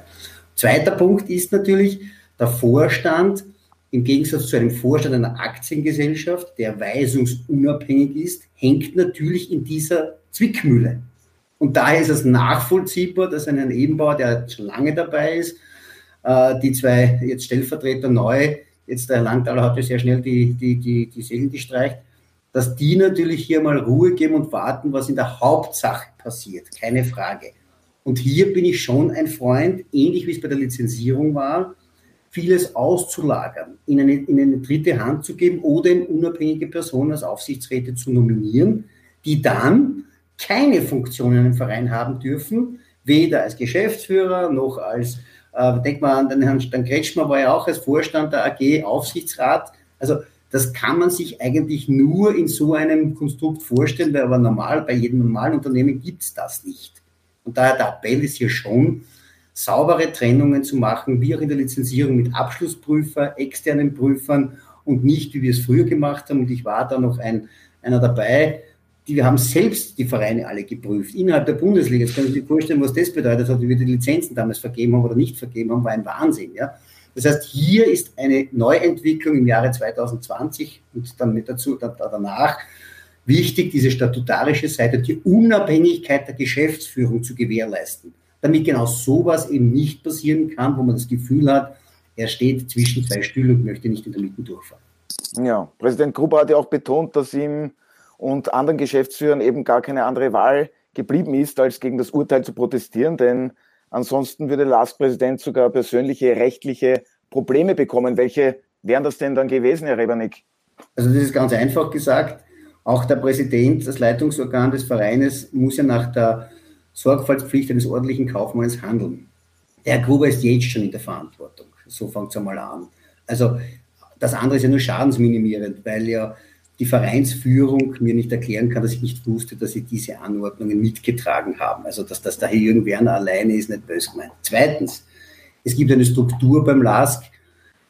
Zweiter Punkt ist natürlich, der Vorstand im Gegensatz zu einem Vorstand einer Aktiengesellschaft, der weisungsunabhängig ist, hängt natürlich in dieser Zwickmühle. Und daher ist es nachvollziehbar, dass ein Ebenbauer, der schon lange dabei ist, äh, die zwei jetzt Stellvertreter neu, jetzt der Herr Langthaler hat ja sehr schnell die, die, die, die Segel gestreicht, dass die natürlich hier mal Ruhe geben und warten, was in der Hauptsache passiert. Keine Frage. Und hier bin ich schon ein Freund, ähnlich wie es bei der Lizenzierung war, vieles auszulagern, in eine, in eine dritte Hand zu geben oder in unabhängige Personen als Aufsichtsräte zu nominieren, die dann keine Funktionen im Verein haben dürfen, weder als Geschäftsführer noch als, äh, denk mal an den Herrn Stan Kretschmer, war ja auch als Vorstand der AG Aufsichtsrat. Also das kann man sich eigentlich nur in so einem Konstrukt vorstellen, weil aber normal bei jedem normalen Unternehmen gibt es das nicht. Und daher der Appell ist hier schon, saubere Trennungen zu machen, wie auch in der Lizenzierung mit Abschlussprüfer, externen Prüfern und nicht, wie wir es früher gemacht haben. Und ich war da noch ein, einer dabei, die wir haben selbst die Vereine alle geprüft, innerhalb der Bundesliga. Jetzt können Sie sich vorstellen, was das bedeutet hat, wie wir die Lizenzen damals vergeben haben oder nicht vergeben haben, war ein Wahnsinn. Ja? Das heißt, hier ist eine Neuentwicklung im Jahre 2020 und dann mit dazu danach wichtig, diese statutarische Seite, die Unabhängigkeit der Geschäftsführung zu gewährleisten damit genau sowas eben nicht passieren kann, wo man das Gefühl hat, er steht zwischen zwei Stühlen und möchte nicht in der Mitte durchfahren. Ja, Präsident Gruber hat ja auch betont, dass ihm und anderen Geschäftsführern eben gar keine andere Wahl geblieben ist, als gegen das Urteil zu protestieren, denn ansonsten würde Lars Präsident sogar persönliche rechtliche Probleme bekommen. Welche wären das denn dann gewesen, Herr Rebernick? Also das ist ganz einfach gesagt. Auch der Präsident, das Leitungsorgan des Vereines, muss ja nach der Sorgfaltspflicht eines ordentlichen Kaufmanns handeln. Der Gruber ist jetzt schon in der Verantwortung. So fängt es einmal an. Also das andere ist ja nur schadensminimierend, weil ja die Vereinsführung mir nicht erklären kann, dass ich nicht wusste, dass sie diese Anordnungen mitgetragen haben. Also dass das der Herr Jürgen Werner alleine ist, nicht böse gemeint. Zweitens, es gibt eine Struktur beim LASK,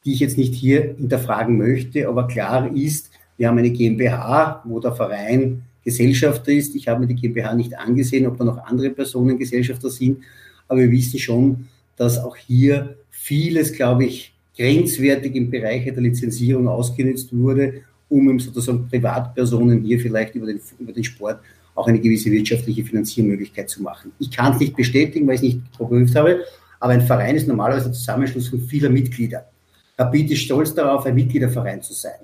die ich jetzt nicht hier hinterfragen möchte, aber klar ist, wir haben eine GmbH, wo der Verein Gesellschafter ist. Ich habe mir die GmbH nicht angesehen, ob da noch andere Personen Gesellschafter sind, aber wir wissen schon, dass auch hier vieles, glaube ich, grenzwertig im Bereich der Lizenzierung ausgenutzt wurde, um sozusagen Privatpersonen hier vielleicht über den, über den Sport auch eine gewisse wirtschaftliche Finanziermöglichkeit zu machen. Ich kann es nicht bestätigen, weil ich es nicht geprüft habe, aber ein Verein ist normalerweise ein Zusammenschluss von vieler Mitglieder. Rapid ist stolz darauf, ein Mitgliederverein zu sein.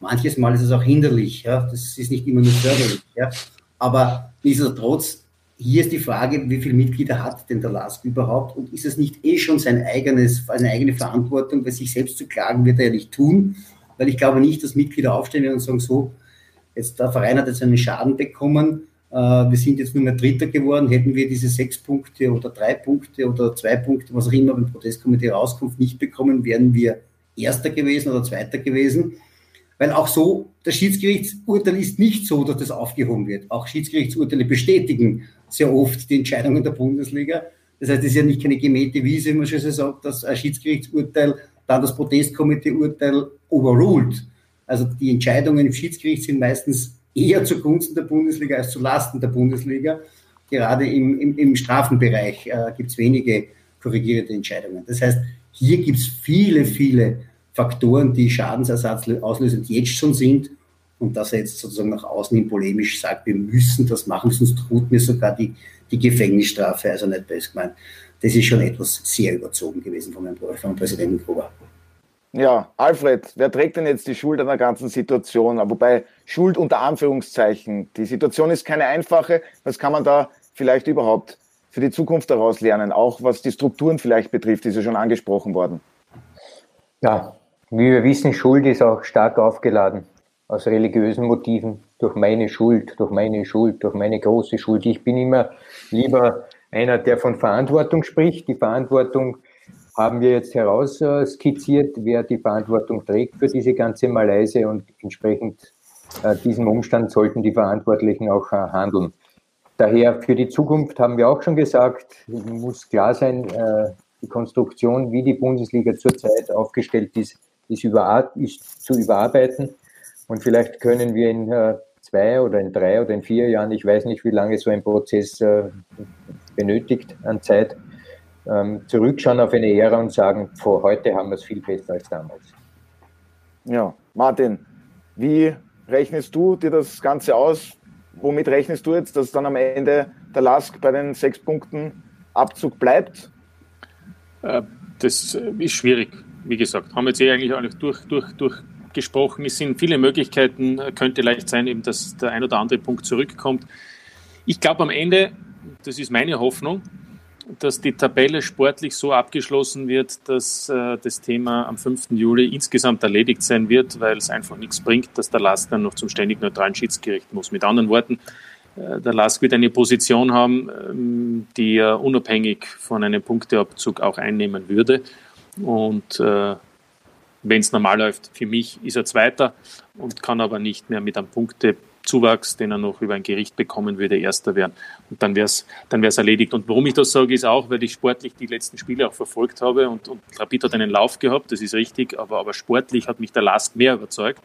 Manches Mal ist es auch hinderlich, ja? das ist nicht immer nur förderlich. Ja? Aber nichtsdestotrotz, hier ist die Frage, wie viele Mitglieder hat denn der LASK überhaupt und ist es nicht eh schon sein eigenes, seine eigene Verantwortung, bei sich selbst zu klagen, wird er ja nicht tun, weil ich glaube nicht, dass Mitglieder aufstehen werden und sagen, so, jetzt der Verein hat jetzt einen Schaden bekommen, äh, wir sind jetzt nur mehr Dritter geworden, hätten wir diese sechs Punkte oder drei Punkte oder zwei Punkte, was auch immer beim Protestkomitee rauskommt, nicht bekommen, wären wir Erster gewesen oder Zweiter gewesen. Weil auch so, das Schiedsgerichtsurteil ist nicht so, dass das aufgehoben wird. Auch Schiedsgerichtsurteile bestätigen sehr oft die Entscheidungen der Bundesliga. Das heißt, es ist ja nicht keine gemähte Wiese, wie man schon so sagt, dass ein Schiedsgerichtsurteil dann das Protestkomitee-Urteil overruled. Also die Entscheidungen im Schiedsgericht sind meistens eher zugunsten der Bundesliga als zu Lasten der Bundesliga. Gerade im, im, im Strafenbereich äh, gibt es wenige korrigierende Entscheidungen. Das heißt, hier gibt es viele, viele Faktoren, die Schadensersatz auslösend jetzt schon sind. Und dass er jetzt sozusagen nach außen hin polemisch sagt, wir müssen das machen, sonst droht mir sogar die, die Gefängnisstrafe, also nicht böse gemeint. Das ist schon etwas sehr überzogen gewesen von meinem, von Präsidenten Gruber. Ja, Alfred, wer trägt denn jetzt die Schuld an der ganzen Situation? Wobei Schuld unter Anführungszeichen. Die Situation ist keine einfache. Was kann man da vielleicht überhaupt für die Zukunft daraus lernen? Auch was die Strukturen vielleicht betrifft, die ist ja schon angesprochen worden. Ja, wie wir wissen, Schuld ist auch stark aufgeladen aus religiösen Motiven, durch meine Schuld, durch meine Schuld, durch meine große Schuld. Ich bin immer lieber einer, der von Verantwortung spricht. Die Verantwortung haben wir jetzt herausskizziert, wer die Verantwortung trägt für diese ganze Malaise und entsprechend äh, diesem Umstand sollten die Verantwortlichen auch äh, handeln. Daher für die Zukunft haben wir auch schon gesagt, muss klar sein, äh, die Konstruktion, wie die Bundesliga zurzeit aufgestellt ist, ist, über, ist zu überarbeiten. Und vielleicht können wir in äh, zwei oder in drei oder in vier Jahren, ich weiß nicht, wie lange so ein Prozess äh, benötigt an Zeit, ähm, zurückschauen auf eine Ära und sagen, vor heute haben wir es viel besser als damals. Ja, Martin, wie rechnest du dir das Ganze aus? Womit rechnest du jetzt, dass dann am Ende der Lask bei den sechs Punkten Abzug bleibt? Äh, das ist schwierig, wie gesagt. Haben jetzt eh eigentlich alle durch, durch, durchgesprochen. Es sind viele Möglichkeiten. Könnte leicht sein, eben, dass der ein oder andere Punkt zurückkommt. Ich glaube am Ende, das ist meine Hoffnung, dass die Tabelle sportlich so abgeschlossen wird, dass äh, das Thema am 5. Juli insgesamt erledigt sein wird, weil es einfach nichts bringt, dass der LASK dann noch zum ständig neutralen Schiedsgericht muss. Mit anderen Worten, äh, der LASK wird eine Position haben, ähm, die er unabhängig von einem Punkteabzug auch einnehmen würde. Und äh, wenn es normal läuft, für mich ist er Zweiter und kann aber nicht mehr mit einem Punkte Zuwachs, den er noch über ein Gericht bekommen würde, erster werden. Und dann wäre es dann wär's erledigt. Und warum ich das sage, ist auch, weil ich sportlich die letzten Spiele auch verfolgt habe und, und Rapid hat einen Lauf gehabt, das ist richtig, aber, aber sportlich hat mich der Lask mehr überzeugt.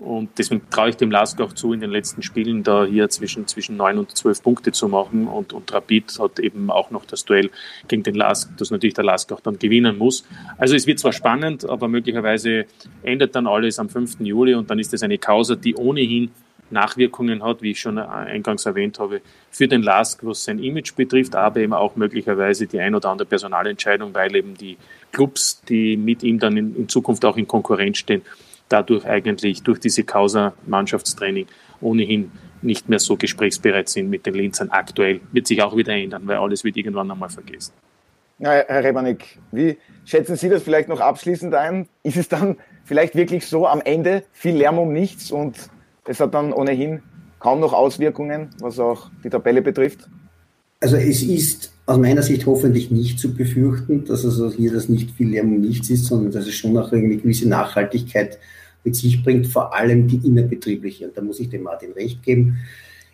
Und deswegen traue ich dem Lask auch zu, in den letzten Spielen da hier zwischen, zwischen neun und zwölf Punkte zu machen. Und, und Rapid hat eben auch noch das Duell gegen den Lask, das natürlich der Lask auch dann gewinnen muss. Also es wird zwar spannend, aber möglicherweise endet dann alles am 5. Juli und dann ist es eine Causa, die ohnehin Nachwirkungen hat, wie ich schon eingangs erwähnt habe, für den LASK, was sein Image betrifft, aber eben auch möglicherweise die ein oder andere Personalentscheidung, weil eben die Clubs, die mit ihm dann in, in Zukunft auch in Konkurrenz stehen, dadurch eigentlich durch diese Causa Mannschaftstraining ohnehin nicht mehr so gesprächsbereit sind mit den Linzern aktuell. Wird sich auch wieder ändern, weil alles wird irgendwann einmal vergessen. Ja, Herr Rebanik, wie schätzen Sie das vielleicht noch abschließend ein? Ist es dann vielleicht wirklich so am Ende viel Lärm um nichts und es hat dann ohnehin kaum noch Auswirkungen, was auch die Tabelle betrifft? Also es ist aus meiner Sicht hoffentlich nicht zu befürchten, dass also hier das nicht viel Lärm um nichts ist, sondern dass es schon auch eine gewisse Nachhaltigkeit mit sich bringt, vor allem die innerbetriebliche. Und da muss ich dem Martin recht geben.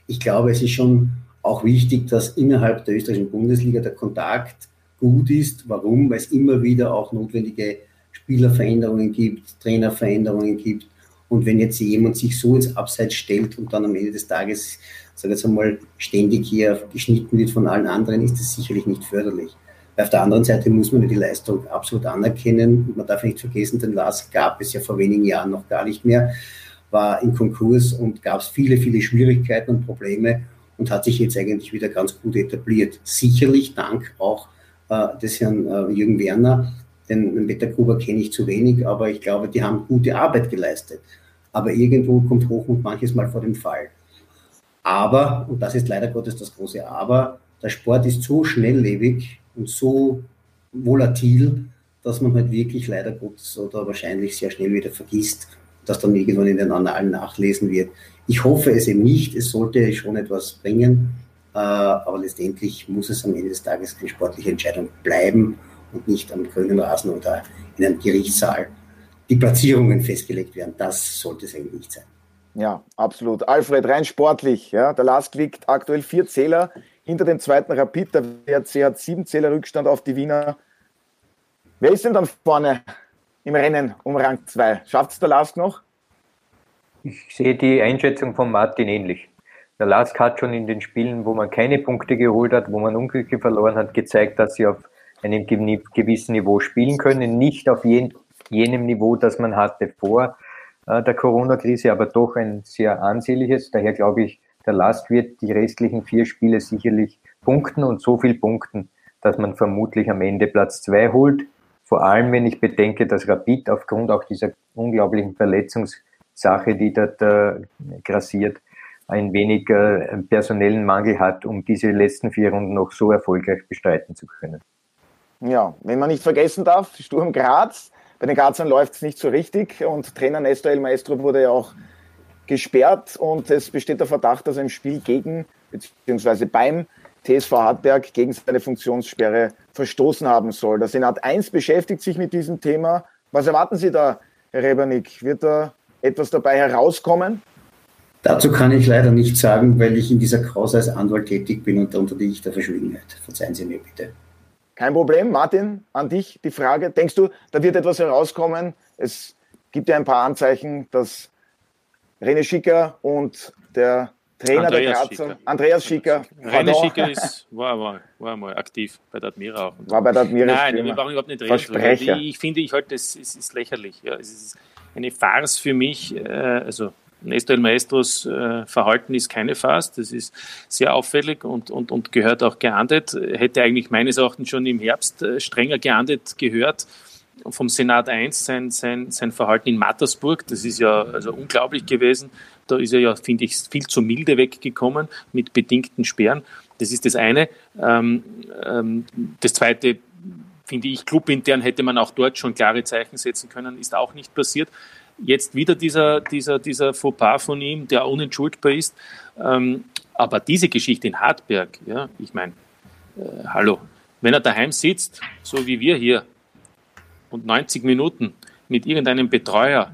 Ich glaube, es ist schon auch wichtig, dass innerhalb der österreichischen Bundesliga der Kontakt gut ist. Warum? Weil es immer wieder auch notwendige Spielerveränderungen gibt, Trainerveränderungen gibt. Und wenn jetzt jemand sich so ins Abseits stellt und dann am Ende des Tages, sage jetzt einmal, ständig hier geschnitten wird von allen anderen, ist das sicherlich nicht förderlich. Auf der anderen Seite muss man die Leistung absolut anerkennen. Man darf nicht vergessen, den Lars gab es ja vor wenigen Jahren noch gar nicht mehr, war in Konkurs und gab es viele, viele Schwierigkeiten und Probleme und hat sich jetzt eigentlich wieder ganz gut etabliert. Sicherlich dank auch äh, des Herrn äh, Jürgen Werner, den, den Peter Gruber kenne ich zu wenig, aber ich glaube, die haben gute Arbeit geleistet. Aber irgendwo kommt Hochmut manches Mal vor dem Fall. Aber, und das ist leider Gottes das große Aber, der Sport ist so schnelllebig und so volatil, dass man halt wirklich leider Gottes oder wahrscheinlich sehr schnell wieder vergisst, dass dann irgendwann in den Annalen nachlesen wird. Ich hoffe es eben nicht, es sollte schon etwas bringen, äh, aber letztendlich muss es am Ende des Tages eine sportliche Entscheidung bleiben und nicht am grünen Rasen oder in einem Gerichtssaal die Platzierungen festgelegt werden. Das sollte es eigentlich nicht sein. Ja, absolut. Alfred, rein sportlich. Ja, der Lask liegt aktuell vier Zähler hinter dem zweiten Rapid. Der WRC hat sieben Zähler Rückstand auf die Wiener. Wer ist denn dann vorne im Rennen um Rang 2? Schafft es der Lask noch? Ich sehe die Einschätzung von Martin ähnlich. Der Lask hat schon in den Spielen, wo man keine Punkte geholt hat, wo man Unglücke verloren hat, gezeigt, dass sie auf einem gewissen Niveau spielen können. Nicht auf jenem Niveau, das man hatte vor äh, der Corona-Krise, aber doch ein sehr ansehnliches. Daher glaube ich, der Last wird die restlichen vier Spiele sicherlich punkten und so viel punkten, dass man vermutlich am Ende Platz zwei holt. Vor allem, wenn ich bedenke, dass Rapid aufgrund auch dieser unglaublichen Verletzungssache, die dort äh, grassiert, ein wenig äh, personellen Mangel hat, um diese letzten vier Runden noch so erfolgreich bestreiten zu können. Ja, wenn man nicht vergessen darf, Sturm Graz, bei den Grazern läuft es nicht so richtig und Trainer Nestor El Maestro wurde ja auch gesperrt und es besteht der Verdacht, dass er im Spiel gegen bzw. beim TSV Hartberg gegen seine Funktionssperre verstoßen haben soll. Der Senat 1 beschäftigt sich mit diesem Thema. Was erwarten Sie da, Herr Rebernick? Wird da etwas dabei herauskommen? Dazu kann ich leider nichts sagen, weil ich in dieser Cause als Anwalt tätig bin und da unterliege ich der Verschwiegenheit. Verzeihen Sie mir bitte. Kein Problem. Martin, an dich die Frage. Denkst du, da wird etwas herauskommen? Es gibt ja ein paar Anzeichen, dass René Schicker und der Trainer Andreas der Grazer, Schicker. Andreas Schicker. René Schicker ist, war, war, war mal aktiv bei der Admira auch. War bei der Admira. Nein, wir brauchen überhaupt nicht reden. Ich, ich finde, ich halte, es ist, ist lächerlich. Ja. Es ist eine Farce für mich. Äh, also Nestor El Maestros äh, Verhalten ist keine Farce, das ist sehr auffällig und, und, und gehört auch geahndet. Hätte eigentlich meines Erachtens schon im Herbst äh, strenger geahndet gehört vom Senat 1 sein, sein, sein Verhalten in Mattersburg. Das ist ja also unglaublich gewesen. Da ist er ja, finde ich, viel zu milde weggekommen mit bedingten Sperren. Das ist das eine. Ähm, ähm, das zweite, finde ich, clubintern hätte man auch dort schon klare Zeichen setzen können, ist auch nicht passiert. Jetzt wieder dieser, dieser, dieser Fauxpas von ihm, der unentschuldbar ist. Ähm, aber diese Geschichte in Hartberg, ja, ich meine, äh, hallo, wenn er daheim sitzt, so wie wir hier, und 90 Minuten mit irgendeinem Betreuer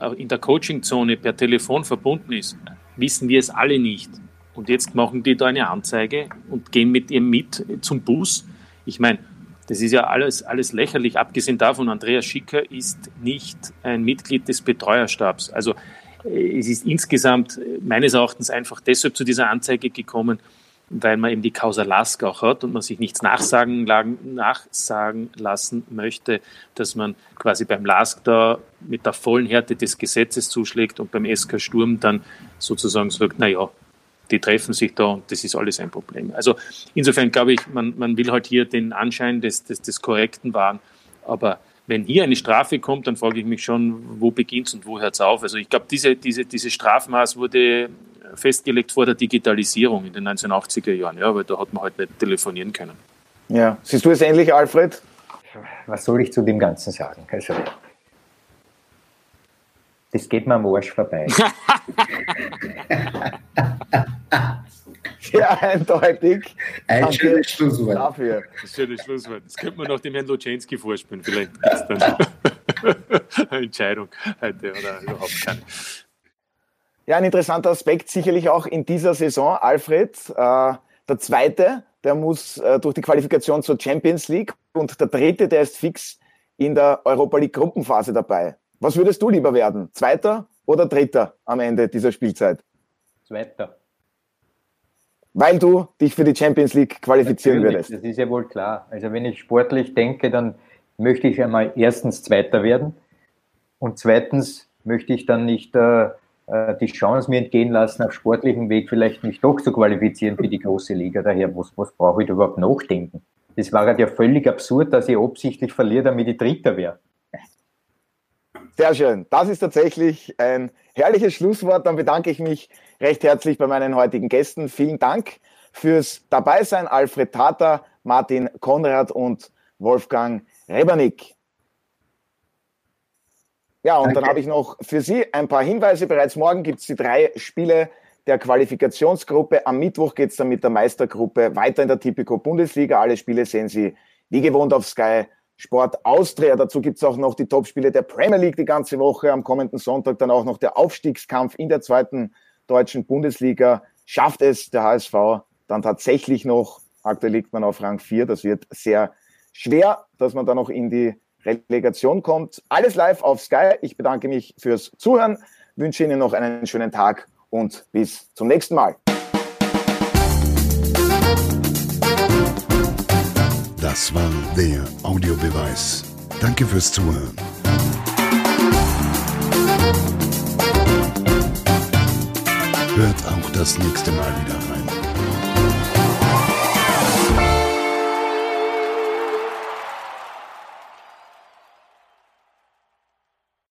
äh, in der Coachingzone per Telefon verbunden ist, wissen wir es alle nicht. Und jetzt machen die da eine Anzeige und gehen mit ihm mit zum Bus. Ich meine, das ist ja alles, alles lächerlich. Abgesehen davon, Andreas Schicker ist nicht ein Mitglied des Betreuerstabs. Also äh, es ist insgesamt äh, meines Erachtens einfach deshalb zu dieser Anzeige gekommen, weil man eben die Causa Lask auch hat und man sich nichts nachsagen, nachsagen lassen möchte, dass man quasi beim Lask da mit der vollen Härte des Gesetzes zuschlägt und beim SK Sturm dann sozusagen sagt, na ja, die treffen sich da und das ist alles ein Problem. Also insofern glaube ich, man, man will halt hier den Anschein des, des, des Korrekten wahren, aber wenn hier eine Strafe kommt, dann frage ich mich schon, wo beginnt es und wo hört es auf? Also ich glaube, diese, diese, diese Strafmaß wurde festgelegt vor der Digitalisierung in den 1980er Jahren, ja, weil da hat man halt nicht telefonieren können. Ja, siehst du es ähnlich, Alfred? Was soll ich zu dem Ganzen sagen? Also, Das geht mir am Arsch vorbei. [LAUGHS] [LAUGHS] Sehr eindeutig. Ein Danke schönes Schlusswort. Dafür. Ja das Schlusswort. Das könnte man noch dem Herrn Luczynski vorspielen. Vielleicht gibt es dann [LAUGHS] eine Entscheidung heute oder überhaupt keine. Ja, ein interessanter Aspekt sicherlich auch in dieser Saison, Alfred. Äh, der zweite, der muss äh, durch die Qualifikation zur Champions League und der dritte, der ist fix in der Europa League Gruppenphase dabei. Was würdest du lieber werden? Zweiter oder dritter am Ende dieser Spielzeit? Zweiter. Weil du dich für die Champions League qualifizieren Natürlich, würdest. Das ist ja wohl klar. Also wenn ich sportlich denke, dann möchte ich einmal erstens Zweiter werden und zweitens möchte ich dann nicht äh, die Chance mir entgehen lassen, auf sportlichem Weg vielleicht mich doch zu qualifizieren für die große Liga. Daher, was, was brauche ich da überhaupt nachdenken? Das war halt ja völlig absurd, dass ich absichtlich verliere, damit ich Dritter wäre. Sehr schön. Das ist tatsächlich ein herrliches Schlusswort. Dann bedanke ich mich recht herzlich bei meinen heutigen Gästen. Vielen Dank fürs Dabeisein, Alfred Tata, Martin Konrad und Wolfgang Rebernick. Ja, und Danke. dann habe ich noch für Sie ein paar Hinweise. Bereits morgen gibt es die drei Spiele der Qualifikationsgruppe. Am Mittwoch geht es dann mit der Meistergruppe weiter in der Tipico Bundesliga. Alle Spiele sehen Sie wie gewohnt auf Sky Sport Austria. Dazu gibt es auch noch die Topspiele der Premier League die ganze Woche. Am kommenden Sonntag dann auch noch der Aufstiegskampf in der zweiten deutschen Bundesliga. Schafft es der HSV dann tatsächlich noch? Aktuell liegt man auf Rang 4. Das wird sehr schwer, dass man da noch in die Relegation kommt. Alles live auf Sky. Ich bedanke mich fürs Zuhören, wünsche Ihnen noch einen schönen Tag und bis zum nächsten Mal. Das war der Audiobeweis. Danke fürs Zuhören. Hört auch das nächste Mal wieder rein.